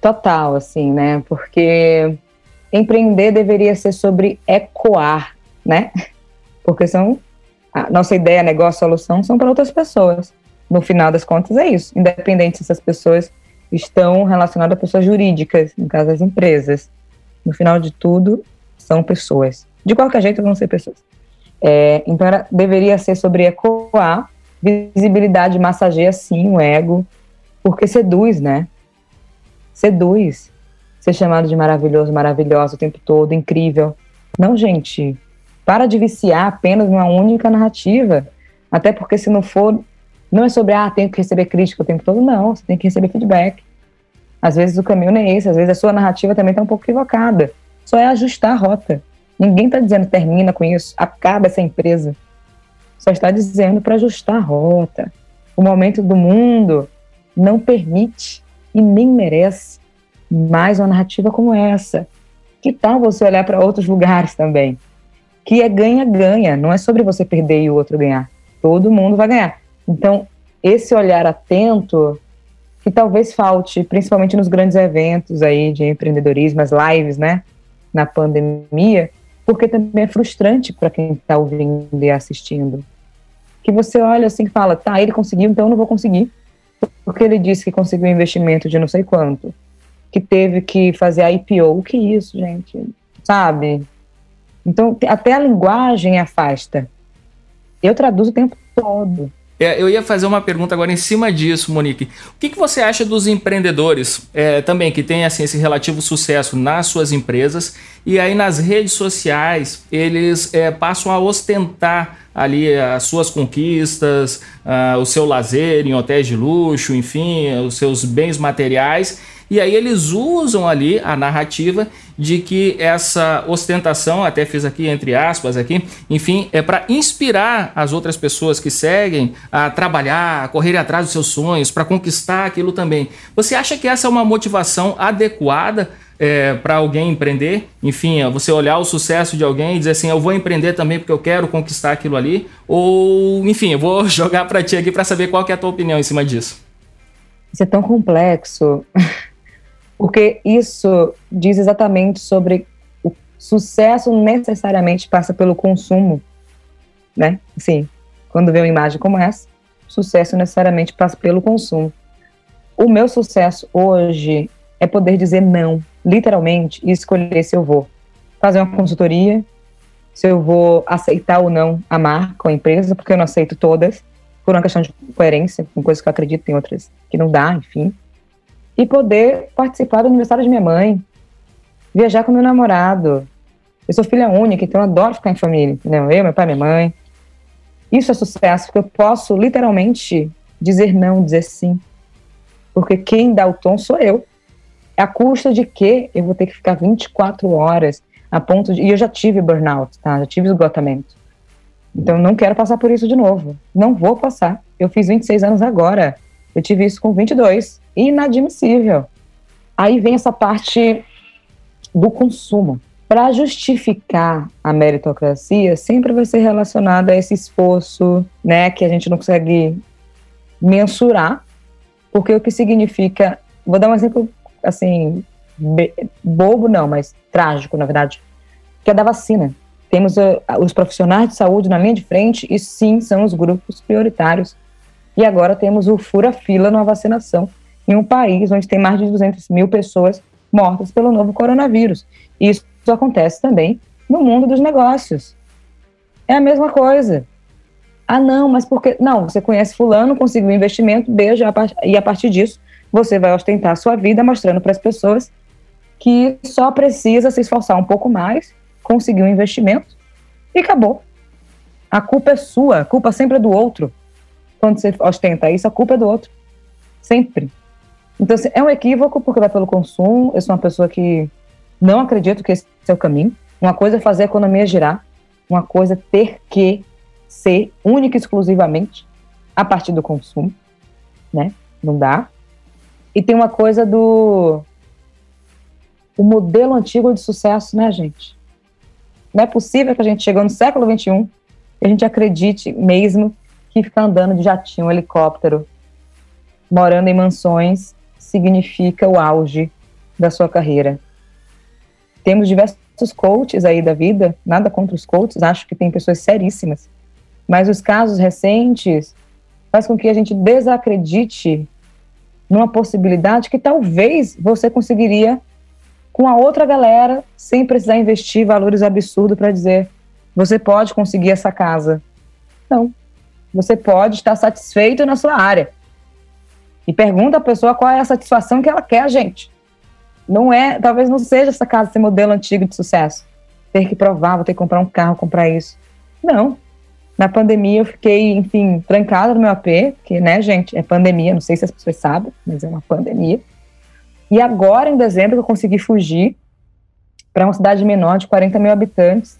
Total, assim, né? Porque empreender deveria ser sobre ecoar, né? Porque são a nossa ideia, negócio, solução são para outras pessoas. No final das contas é isso, independente se essas pessoas estão relacionadas a pessoas jurídicas, no caso as empresas. No final de tudo, são pessoas. De qualquer jeito vão ser pessoas. É, então era, deveria ser sobre ecoar, visibilidade massageia sim o ego, porque seduz, né? Seduz ser chamado de maravilhoso, maravilhosa o tempo todo, incrível. Não, gente, para de viciar apenas numa única narrativa. Até porque se não for, não é sobre, ah, tenho que receber crítica o tempo todo, não, você tem que receber feedback. Às vezes o caminho não é esse, às vezes a sua narrativa também está um pouco equivocada. Só é ajustar a rota. Ninguém está dizendo termina com isso, acaba essa empresa. Só está dizendo para ajustar a rota. O momento do mundo não permite e nem merece mais uma narrativa como essa. Que tal você olhar para outros lugares também? Que é ganha-ganha, não é sobre você perder e o outro ganhar. Todo mundo vai ganhar. Então, esse olhar atento, que talvez falte, principalmente nos grandes eventos aí de empreendedorismo, as lives, né, na pandemia, porque também é frustrante para quem está ouvindo e assistindo. Que você olha assim e fala, tá, ele conseguiu, então eu não vou conseguir. Porque ele disse que conseguiu um investimento de não sei quanto que teve que fazer a IPO. O que é isso, gente? Sabe? Então, até a linguagem afasta. Eu traduzo o tempo todo. É, eu ia fazer uma pergunta agora em cima disso, Monique. O que, que você acha dos empreendedores é, também que têm assim, esse relativo sucesso nas suas empresas e aí nas redes sociais eles é, passam a ostentar ali as suas conquistas, uh, o seu lazer em hotéis de luxo, enfim, os seus bens materiais e aí eles usam ali a narrativa de que essa ostentação, até fiz aqui entre aspas aqui, enfim, é para inspirar as outras pessoas que seguem a trabalhar, a correr atrás dos seus sonhos, para conquistar aquilo também. Você acha que essa é uma motivação adequada? É, para alguém empreender, enfim, você olhar o sucesso de alguém e dizer assim, eu vou empreender também porque eu quero conquistar aquilo ali, ou, enfim, eu vou jogar para ti aqui para saber qual é a tua opinião em cima disso. Isso é tão complexo. porque isso diz exatamente sobre o sucesso necessariamente passa pelo consumo, né? Assim, quando vê uma imagem como essa, sucesso necessariamente passa pelo consumo. O meu sucesso hoje é poder dizer não, literalmente, e escolher se eu vou fazer uma consultoria, se eu vou aceitar ou não a marca, a empresa, porque eu não aceito todas, por uma questão de coerência, com coisas que eu acredito, tem outras que não dá, enfim e poder participar do aniversário de minha mãe, viajar com meu namorado. Eu sou filha única, então eu adoro ficar em família, entendeu? Eu, meu pai, minha mãe. Isso é sucesso, porque eu posso literalmente dizer não, dizer sim. Porque quem dá o tom sou eu. A custa de que eu vou ter que ficar 24 horas a ponto de. E eu já tive burnout, tá? Já tive esgotamento. Então não quero passar por isso de novo. Não vou passar. Eu fiz 26 anos agora. Eu tive isso com 22 inadmissível. Aí vem essa parte do consumo. Para justificar a meritocracia, sempre vai ser relacionada a esse esforço, né, que a gente não consegue mensurar, porque o que significa, vou dar um exemplo assim, bobo não, mas trágico, na verdade, que é da vacina. Temos uh, os profissionais de saúde na linha de frente e sim, são os grupos prioritários. E agora temos o fura-fila na vacinação em um país onde tem mais de 200 mil pessoas mortas pelo novo coronavírus. E isso acontece também no mundo dos negócios. É a mesma coisa. Ah, não, mas porque. Não, você conhece Fulano, conseguiu investimento, beijo, e a partir disso você vai ostentar a sua vida mostrando para as pessoas que só precisa se esforçar um pouco mais, conseguir um investimento e acabou. A culpa é sua, a culpa sempre é do outro. Quando você ostenta isso, a culpa é do outro. Sempre. Então, assim, é um equívoco porque vai pelo consumo. Eu sou uma pessoa que não acredito que esse é o caminho. Uma coisa é fazer a economia girar, uma coisa é ter que ser única e exclusivamente a partir do consumo, né? Não dá. E tem uma coisa do o modelo antigo de sucesso, né, gente? Não é possível que a gente chegou no século XXI e a gente acredite mesmo que ficar andando de jatinho, helicóptero, morando em mansões, significa o auge da sua carreira. Temos diversos coaches aí da vida, nada contra os coaches, acho que tem pessoas seríssimas, mas os casos recentes faz com que a gente desacredite numa possibilidade que talvez você conseguiria com a outra galera sem precisar investir valores absurdos para dizer você pode conseguir essa casa. Não. Você pode estar satisfeito na sua área. E pergunta à pessoa qual é a satisfação que ela quer, gente. Não é, talvez não seja essa casa, esse modelo antigo de sucesso. Ter que provar, vou ter que comprar um carro, comprar isso. Não. Na pandemia eu fiquei, enfim, trancada no meu AP, que, né, gente, é pandemia, não sei se as pessoas sabem, mas é uma pandemia. E agora, em dezembro, eu consegui fugir para uma cidade menor de 40 mil habitantes.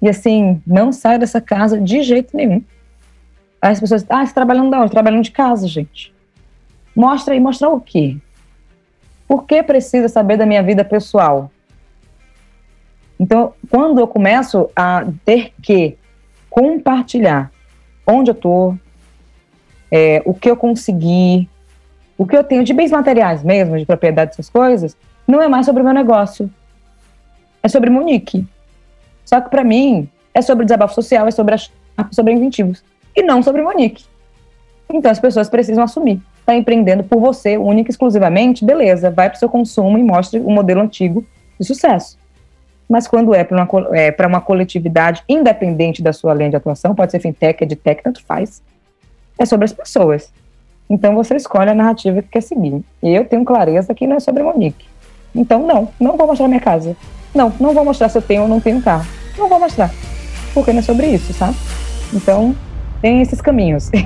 E assim, não saio dessa casa de jeito nenhum. As pessoas, ah, você tá trabalhando da onde? Trabalhando de casa, gente. Mostra aí, mostrar o quê? Por que precisa saber da minha vida pessoal? Então, quando eu começo a ter que compartilhar onde eu estou, é, o que eu consegui, o que eu tenho de bens materiais mesmo, de propriedade dessas coisas, não é mais sobre o meu negócio. É sobre Monique. Só que para mim é sobre desabafo social, é sobre a sobre inventivos e não sobre Monique. Então as pessoas precisam assumir. Está empreendendo por você, única e exclusivamente, beleza, vai para o seu consumo e mostre o modelo antigo de sucesso. Mas quando é para uma, é uma coletividade independente da sua linha de atuação, pode ser fintech, edtech, tanto faz, é sobre as pessoas. Então você escolhe a narrativa que quer seguir. E eu tenho clareza que não é sobre Monique. Então não, não vou mostrar minha casa. Não, não vou mostrar se eu tenho ou não tenho carro. Não vou mostrar. Porque não é sobre isso, sabe? Então, tem esses caminhos.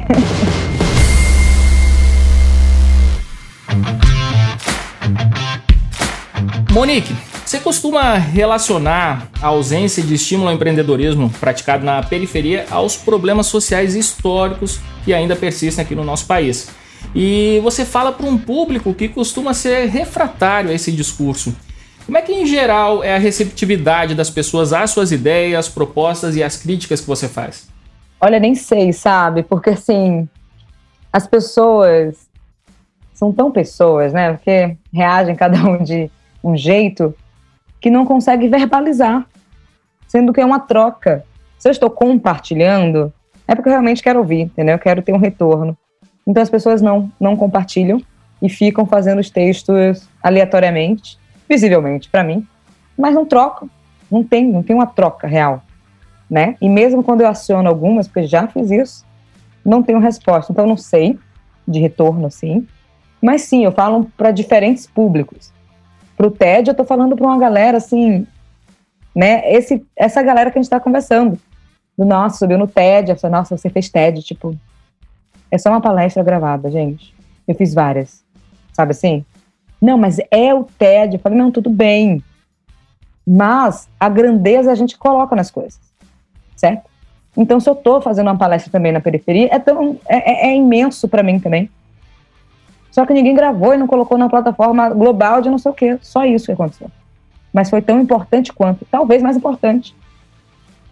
Monique, você costuma relacionar a ausência de estímulo ao empreendedorismo praticado na periferia aos problemas sociais históricos que ainda persistem aqui no nosso país. E você fala para um público que costuma ser refratário a esse discurso. Como é que, em geral, é a receptividade das pessoas às suas ideias, propostas e às críticas que você faz? Olha, nem sei, sabe? Porque, assim, as pessoas são tão pessoas, né? Porque reagem cada um de um jeito que não consegue verbalizar, sendo que é uma troca. Se eu estou compartilhando, é porque eu realmente quero ouvir, entendeu? Eu quero ter um retorno. Então as pessoas não, não compartilham e ficam fazendo os textos aleatoriamente, visivelmente para mim, mas não trocam. Não tem, não tem uma troca real, né? E mesmo quando eu aciono algumas, porque já fiz isso, não tenho resposta. Então não sei de retorno assim, mas sim, eu falo para diferentes públicos para o TED, eu estou falando para uma galera assim, né? Esse, essa galera que a gente está conversando. Do nossa, subiu no TED, essa, nossa, você fez TED, tipo. É só uma palestra gravada, gente. Eu fiz várias. Sabe assim? Não, mas é o TED. Eu falei, não, tudo bem. Mas a grandeza a gente coloca nas coisas. Certo? Então, se eu estou fazendo uma palestra também na periferia, é, tão, é, é, é imenso para mim também. Só que ninguém gravou e não colocou na plataforma global de não sei o quê. Só isso que aconteceu. Mas foi tão importante quanto, talvez mais importante.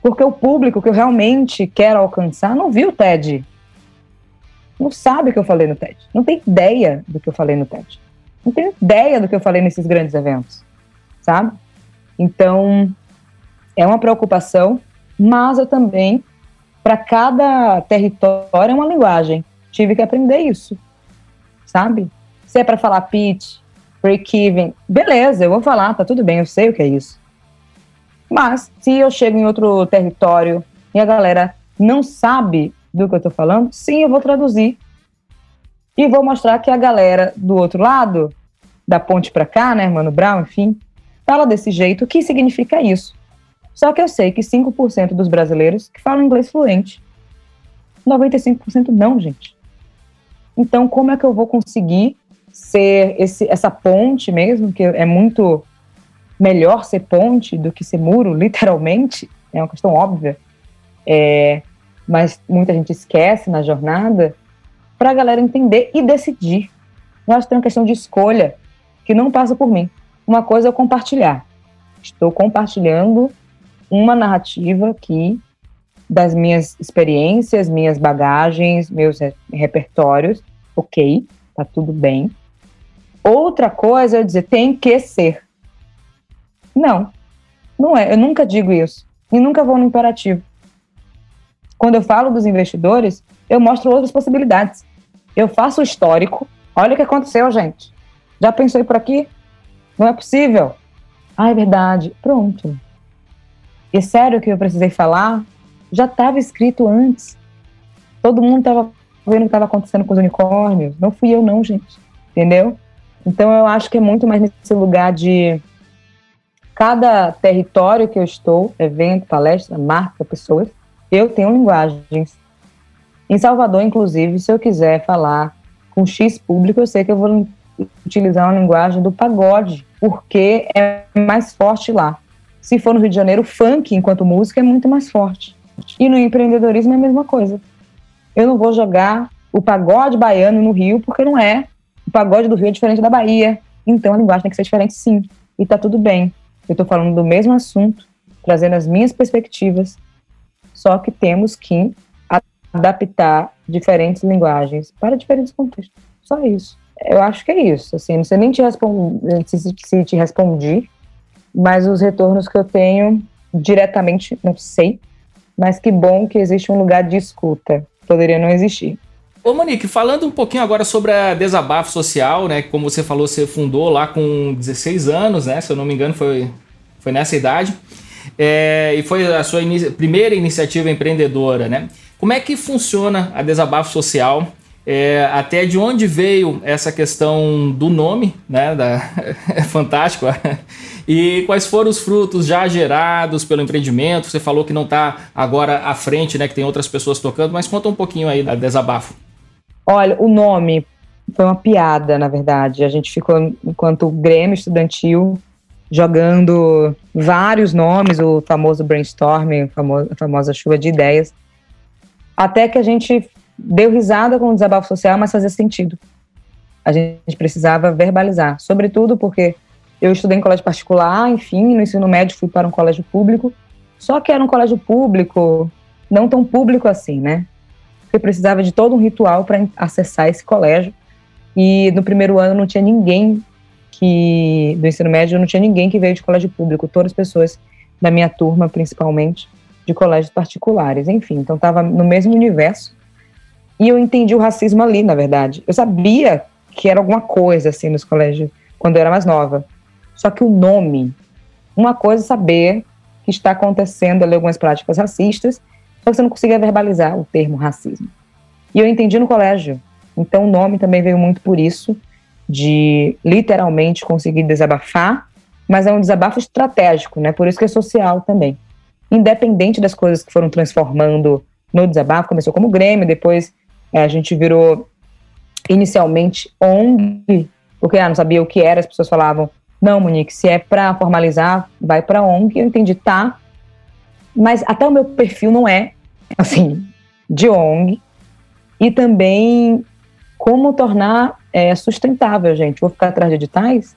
Porque o público que eu realmente quero alcançar não viu o TED. Não sabe o que eu falei no TED. Não tem ideia do que eu falei no TED. Não tem ideia do que eu falei nesses grandes eventos. Sabe? Então, é uma preocupação, mas eu também, para cada território, é uma linguagem. Tive que aprender isso sabe? Se é para falar pitch, break-even, beleza, eu vou falar, tá tudo bem, eu sei o que é isso. Mas, se eu chego em outro território e a galera não sabe do que eu estou falando, sim, eu vou traduzir e vou mostrar que a galera do outro lado, da ponte para cá, né, Mano Brown, enfim, fala desse jeito. O que significa isso? Só que eu sei que 5% dos brasileiros que falam inglês fluente. 95% não, gente. Então, como é que eu vou conseguir ser esse, essa ponte mesmo, que é muito melhor ser ponte do que ser muro, literalmente, é uma questão óbvia, é, mas muita gente esquece na jornada, para a galera entender e decidir. Eu acho que tem uma questão de escolha que não passa por mim. Uma coisa é compartilhar. Estou compartilhando uma narrativa aqui das minhas experiências, minhas bagagens, meus repertórios. Ok, tá tudo bem. Outra coisa é dizer tem que ser. Não, não é. Eu nunca digo isso. E nunca vou no imperativo. Quando eu falo dos investidores, eu mostro outras possibilidades. Eu faço o histórico. Olha o que aconteceu, gente. Já pensou por aqui? Não é possível. Ah, é verdade. Pronto. E sério que eu precisei falar? Já estava escrito antes. Todo mundo estava vendo o que estava acontecendo com os unicórnios. Não fui eu, não, gente. Entendeu? Então eu acho que é muito mais nesse lugar de cada território que eu estou, evento, palestra, marca, pessoas, eu tenho linguagens. Em Salvador, inclusive, se eu quiser falar com X público, eu sei que eu vou utilizar uma linguagem do pagode, porque é mais forte lá. Se for no Rio de Janeiro, funk enquanto música é muito mais forte. E no empreendedorismo é a mesma coisa. Eu não vou jogar o pagode baiano no Rio, porque não é. O pagode do Rio é diferente da Bahia. Então a linguagem tem que ser diferente, sim. E tá tudo bem. Eu estou falando do mesmo assunto, trazendo as minhas perspectivas, só que temos que adaptar diferentes linguagens para diferentes contextos. Só isso. Eu acho que é isso. Assim, não sei nem te responder, se, se te respondi, mas os retornos que eu tenho diretamente, não sei. Mas que bom que existe um lugar de escuta. Poderia não existir. Ô Monique, falando um pouquinho agora sobre a Desabafo Social, né? Como você falou, você fundou lá com 16 anos, né? Se eu não me engano, foi, foi nessa idade. É, e foi a sua primeira iniciativa empreendedora, né? Como é que funciona a Desabafo Social? É, até de onde veio essa questão do nome, né? Da, é fantástico. e quais foram os frutos já gerados pelo empreendimento? Você falou que não está agora à frente, né? Que tem outras pessoas tocando, mas conta um pouquinho aí da Desabafo. Olha, o nome foi uma piada, na verdade. A gente ficou, enquanto Grêmio Estudantil, jogando vários nomes, o famoso brainstorming, a famosa chuva de ideias, até que a gente deu risada com o desabafo social, mas fazia sentido. A gente precisava verbalizar, sobretudo porque eu estudei em colégio particular, enfim, no ensino médio fui para um colégio público, só que era um colégio público, não tão público assim, né? eu precisava de todo um ritual para acessar esse colégio. E no primeiro ano não tinha ninguém que do ensino médio não tinha ninguém que veio de colégio público, todas as pessoas da minha turma, principalmente, de colégios particulares, enfim, então estava no mesmo universo. E eu entendi o racismo ali, na verdade. Eu sabia que era alguma coisa assim nos colégios quando eu era mais nova. Só que o nome, uma coisa é saber que está acontecendo ali algumas práticas racistas só que você não conseguia verbalizar o termo racismo. E eu entendi no colégio. Então o nome também veio muito por isso, de literalmente conseguir desabafar, mas é um desabafo estratégico, né? Por isso que é social também. Independente das coisas que foram transformando no desabafo, começou como Grêmio, depois é, a gente virou inicialmente ONG, porque ah, não sabia o que era, as pessoas falavam, não, Monique, se é para formalizar, vai para ONG. Eu entendi, tá, mas até o meu perfil não é, assim, de ONG. E também como tornar é, sustentável, gente. Vou ficar atrás de editais?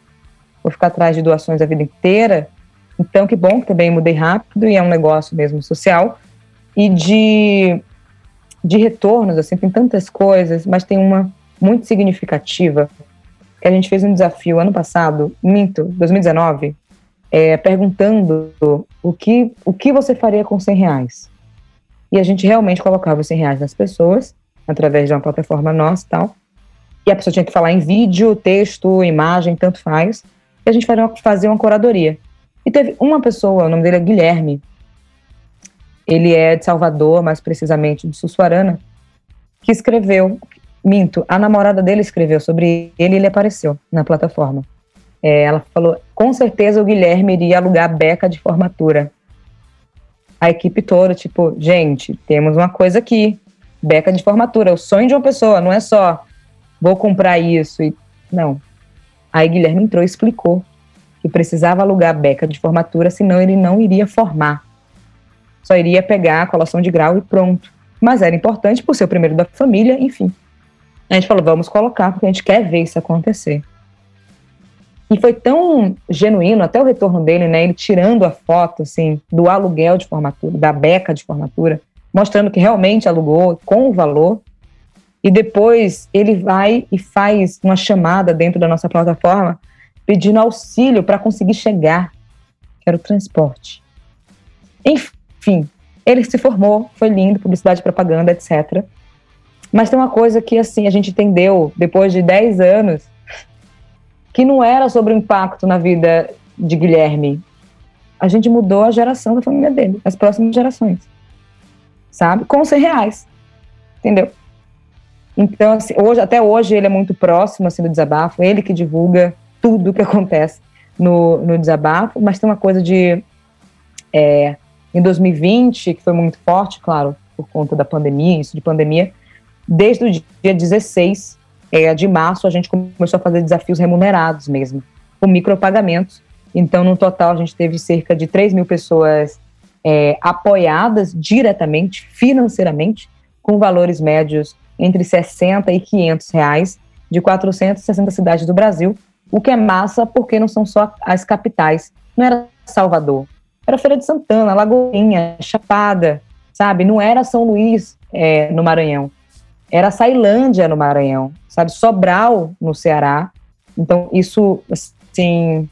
Vou ficar atrás de doações a vida inteira? Então, que bom que também mudei rápido e é um negócio mesmo social. E de, de retornos, assim, tem tantas coisas, mas tem uma muito significativa que a gente fez um desafio ano passado, minto, 2019, é, perguntando o que, o que você faria com 100 reais. E a gente realmente colocava os 100 reais nas pessoas, através de uma plataforma nossa e tal. E a pessoa tinha que falar em vídeo, texto, imagem, tanto faz. E a gente fazia uma, fazia uma curadoria. E teve uma pessoa, o nome dele é Guilherme. Ele é de Salvador, mais precisamente de Sussuarana, que escreveu, minto, a namorada dele escreveu sobre ele e ele apareceu na plataforma. É, ela falou, com certeza o Guilherme iria alugar beca de formatura. A equipe toda, tipo, gente, temos uma coisa aqui, beca de formatura, é o sonho de uma pessoa, não é só vou comprar isso e não. Aí Guilherme entrou e explicou que precisava alugar beca de formatura, senão ele não iria formar. Só iria pegar a colação de grau e pronto. Mas era importante por ser o primeiro da família, enfim. A gente falou, vamos colocar, porque a gente quer ver isso acontecer. E foi tão genuíno, até o retorno dele, né? Ele tirando a foto, assim, do aluguel de formatura, da beca de formatura, mostrando que realmente alugou com o valor. E depois ele vai e faz uma chamada dentro da nossa plataforma pedindo auxílio para conseguir chegar, que era o transporte. Enfim, ele se formou, foi lindo, publicidade, propaganda, etc. Mas tem uma coisa que, assim, a gente entendeu depois de 10 anos, que não era sobre o impacto na vida de Guilherme. A gente mudou a geração da família dele, as próximas gerações. Sabe? Com 100 reais. Entendeu? Então, assim, hoje, até hoje ele é muito próximo assim, do desabafo, ele que divulga tudo o que acontece no, no desabafo, mas tem uma coisa de. É, em 2020, que foi muito forte, claro, por conta da pandemia, isso de pandemia, desde o dia 16 é, de março, a gente começou a fazer desafios remunerados mesmo, com micropagamentos. Então, no total, a gente teve cerca de 3 mil pessoas é, apoiadas diretamente, financeiramente, com valores médios entre 60 e 500 reais, de 460 cidades do Brasil, o que é massa porque não são só as capitais. Não era Salvador, era Feira de Santana, Lagoinha, Chapada, sabe? Não era São Luís é, no Maranhão, era Sailândia no Maranhão, sabe? Sobral no Ceará. Então, isso, assim,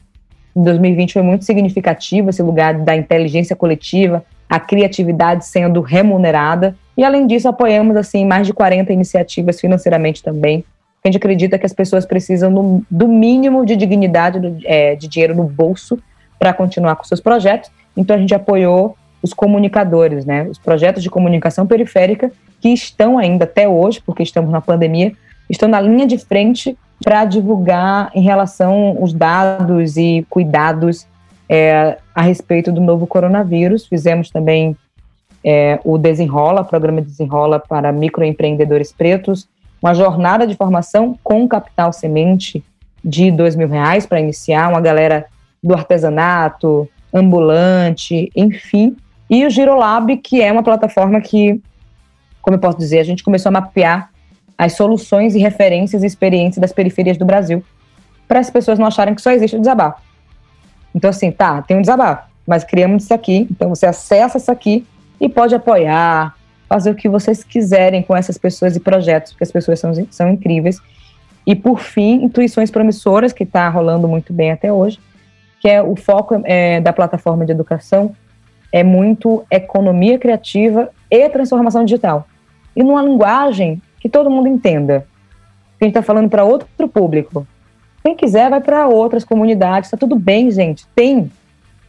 em 2020 foi muito significativo, esse lugar da inteligência coletiva, a criatividade sendo remunerada. E, além disso, apoiamos, assim, mais de 40 iniciativas financeiramente também. A gente acredita que as pessoas precisam do, mínimo de dignidade, é, de dinheiro no bolso para continuar com seus projetos. Então, a gente apoiou os comunicadores, né, os projetos de comunicação periférica que estão ainda até hoje, porque estamos na pandemia, estão na linha de frente para divulgar em relação os dados e cuidados é, a respeito do novo coronavírus. Fizemos também é, o Desenrola, programa Desenrola para microempreendedores pretos, uma jornada de formação com capital semente de dois mil reais para iniciar, uma galera do artesanato, ambulante, enfim, e o Girolab, que é uma plataforma que, como eu posso dizer, a gente começou a mapear as soluções e referências e experiências das periferias do Brasil, para as pessoas não acharem que só existe o desabafo. Então, assim, tá, tem um desabafo, mas criamos isso aqui, então você acessa isso aqui e pode apoiar, fazer o que vocês quiserem com essas pessoas e projetos, porque as pessoas são, são incríveis. E, por fim, Intuições Promissoras, que está rolando muito bem até hoje, que é o foco é, da plataforma de educação, é muito economia criativa e transformação digital. E numa linguagem que todo mundo entenda. A gente está falando para outro público. Quem quiser vai para outras comunidades, está tudo bem, gente. Tem,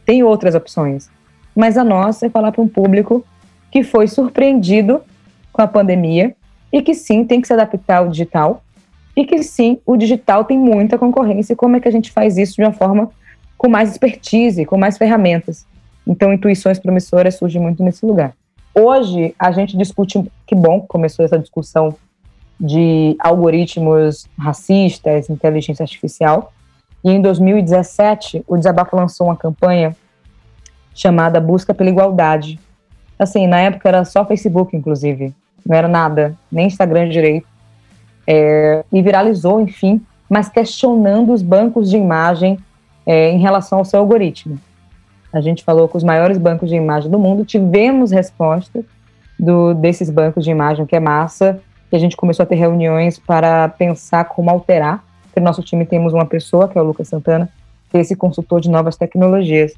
tem outras opções. Mas a nossa é falar para um público que foi surpreendido com a pandemia e que sim tem que se adaptar ao digital e que sim o digital tem muita concorrência. E como é que a gente faz isso de uma forma com mais expertise, com mais ferramentas? Então, intuições promissoras surgem muito nesse lugar. Hoje, a gente discute, que bom que começou essa discussão de algoritmos racistas, inteligência artificial. E em 2017, o Desabafo lançou uma campanha chamada Busca pela Igualdade. Assim, na época era só Facebook, inclusive, não era nada, nem Instagram direito. É, e viralizou, enfim, mas questionando os bancos de imagem é, em relação ao seu algoritmo. A gente falou com os maiores bancos de imagem do mundo, tivemos resposta do, desses bancos de imagem, que é massa, e a gente começou a ter reuniões para pensar como alterar. No nosso time temos uma pessoa, que é o Lucas Santana, que é esse consultor de novas tecnologias.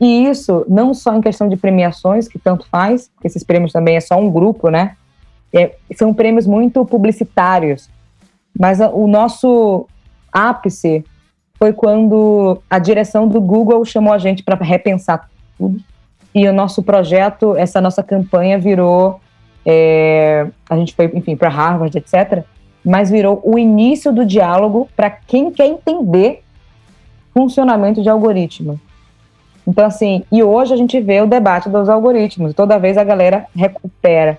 E isso não só em questão de premiações, que tanto faz, porque esses prêmios também é só um grupo, né? É, são prêmios muito publicitários, mas o nosso ápice foi quando a direção do Google chamou a gente para repensar tudo e o nosso projeto, essa nossa campanha virou. É, a gente foi, enfim, para Harvard, etc. Mas virou o início do diálogo para quem quer entender funcionamento de algoritmo. Então, assim, e hoje a gente vê o debate dos algoritmos, toda vez a galera recupera.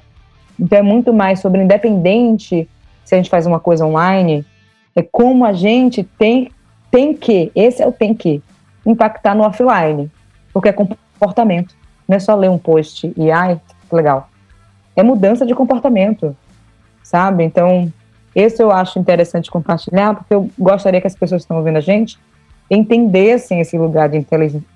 Então, é muito mais sobre independente se a gente faz uma coisa online, é como a gente tem, tem que, esse é o tem que, impactar no offline, porque é comportamento. Não é só ler um post e, ai, legal. É mudança de comportamento, sabe? Então, esse eu acho interessante compartilhar, porque eu gostaria que as pessoas que estão ouvindo a gente entendessem esse lugar de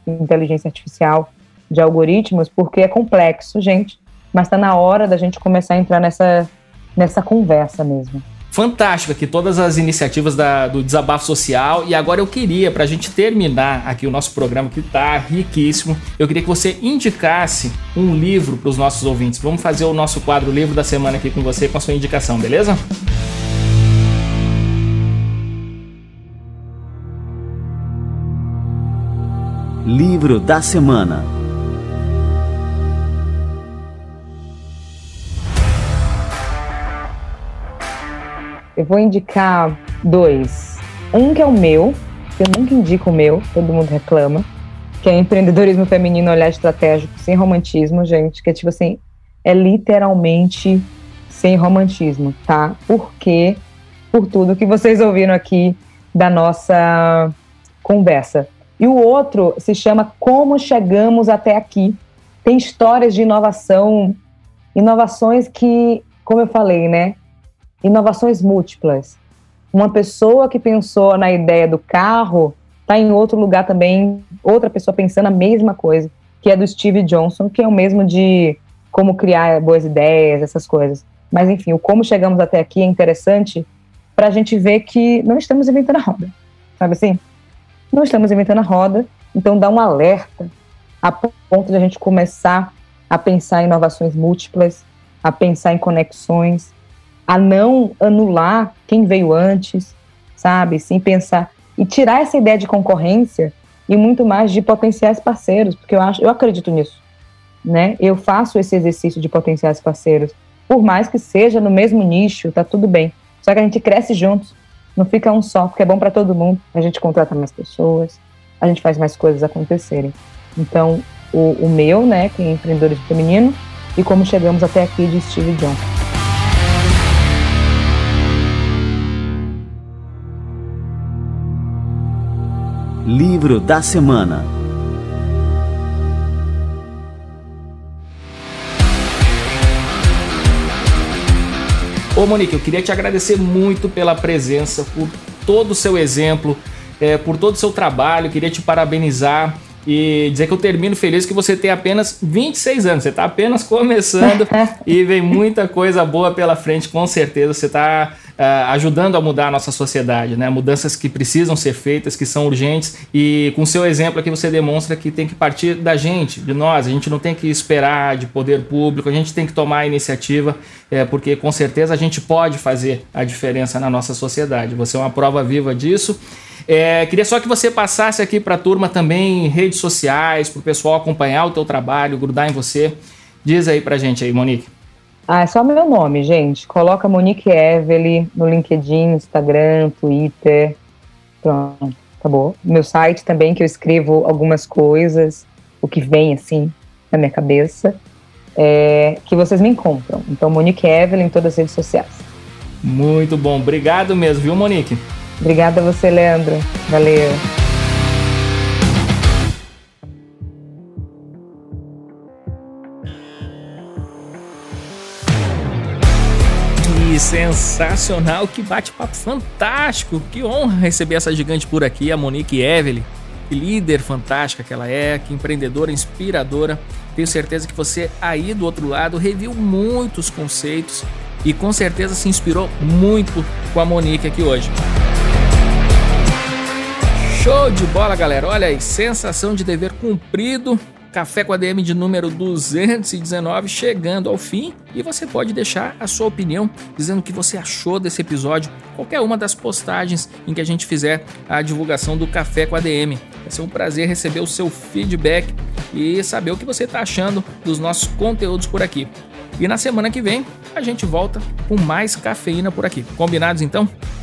inteligência artificial, de algoritmos, porque é complexo, gente, mas está na hora da gente começar a entrar nessa, nessa conversa mesmo fantástico aqui todas as iniciativas da, do desabafo social. E agora eu queria para a gente terminar aqui o nosso programa que está riquíssimo eu queria que você indicasse um livro para os nossos ouvintes. Vamos fazer o nosso quadro livro da semana aqui com você com a sua indicação beleza? Livro da semana Eu vou indicar dois. Um que é o meu, que eu nunca indico o meu, todo mundo reclama, que é empreendedorismo feminino olhar estratégico sem romantismo, gente, que é tipo assim, é literalmente sem romantismo, tá? Porque por tudo que vocês ouviram aqui da nossa conversa. E o outro se chama Como Chegamos Até Aqui. Tem histórias de inovação, inovações que, como eu falei, né, inovações múltiplas. Uma pessoa que pensou na ideia do carro está em outro lugar também, outra pessoa pensando a mesma coisa, que é do Steve Johnson, que é o mesmo de como criar boas ideias, essas coisas. Mas enfim, o como chegamos até aqui é interessante para a gente ver que não estamos inventando a roda, sabe assim? Não estamos inventando a roda, então dá um alerta a ponto de a gente começar a pensar em inovações múltiplas, a pensar em conexões, a não anular quem veio antes, sabe? Sem pensar e tirar essa ideia de concorrência e muito mais de potenciais parceiros, porque eu acho, eu acredito nisso, né? Eu faço esse exercício de potenciais parceiros, por mais que seja no mesmo nicho, tá tudo bem. Só que a gente cresce juntos, não fica um só, porque é bom para todo mundo. A gente contrata mais pessoas, a gente faz mais coisas acontecerem. Então, o, o meu, né, que é empreendedorismo feminino, e como chegamos até aqui de Steve Johnson. Livro da Semana. Ô Monique, eu queria te agradecer muito pela presença, por todo o seu exemplo, é, por todo o seu trabalho, queria te parabenizar e dizer que eu termino feliz que você tem apenas 26 anos, você está apenas começando e vem muita coisa boa pela frente, com certeza. Você está uh, ajudando a mudar a nossa sociedade, né? Mudanças que precisam ser feitas, que são urgentes. E com o seu exemplo aqui você demonstra que tem que partir da gente, de nós. A gente não tem que esperar de poder público, a gente tem que tomar a iniciativa, é, porque com certeza a gente pode fazer a diferença na nossa sociedade. Você é uma prova viva disso. É, queria só que você passasse aqui para a turma também redes sociais, para o pessoal acompanhar o teu trabalho, grudar em você. Diz aí para gente aí, Monique. Ah, é só meu nome, gente. Coloca Monique Evely no LinkedIn, Instagram, Twitter. Pronto, acabou. Meu site também, que eu escrevo algumas coisas, o que vem assim na minha cabeça, é, que vocês me encontram. Então, Monique Evely em todas as redes sociais. Muito bom. Obrigado mesmo, viu, Monique? Obrigada a você, Leandro. Valeu. sensacional, que bate-papo fantástico. Que honra receber essa gigante por aqui, a Monique Evelyn. Que líder fantástica que ela é, que empreendedora inspiradora. Tenho certeza que você aí do outro lado reviu muitos conceitos e com certeza se inspirou muito com a Monique aqui hoje. Show de bola, galera! Olha aí, sensação de dever cumprido Café com a DM de número 219 chegando ao fim e você pode deixar a sua opinião dizendo o que você achou desse episódio, qualquer uma das postagens em que a gente fizer a divulgação do Café com a DM. Vai ser um prazer receber o seu feedback e saber o que você está achando dos nossos conteúdos por aqui. E na semana que vem a gente volta com mais cafeína por aqui. Combinados então?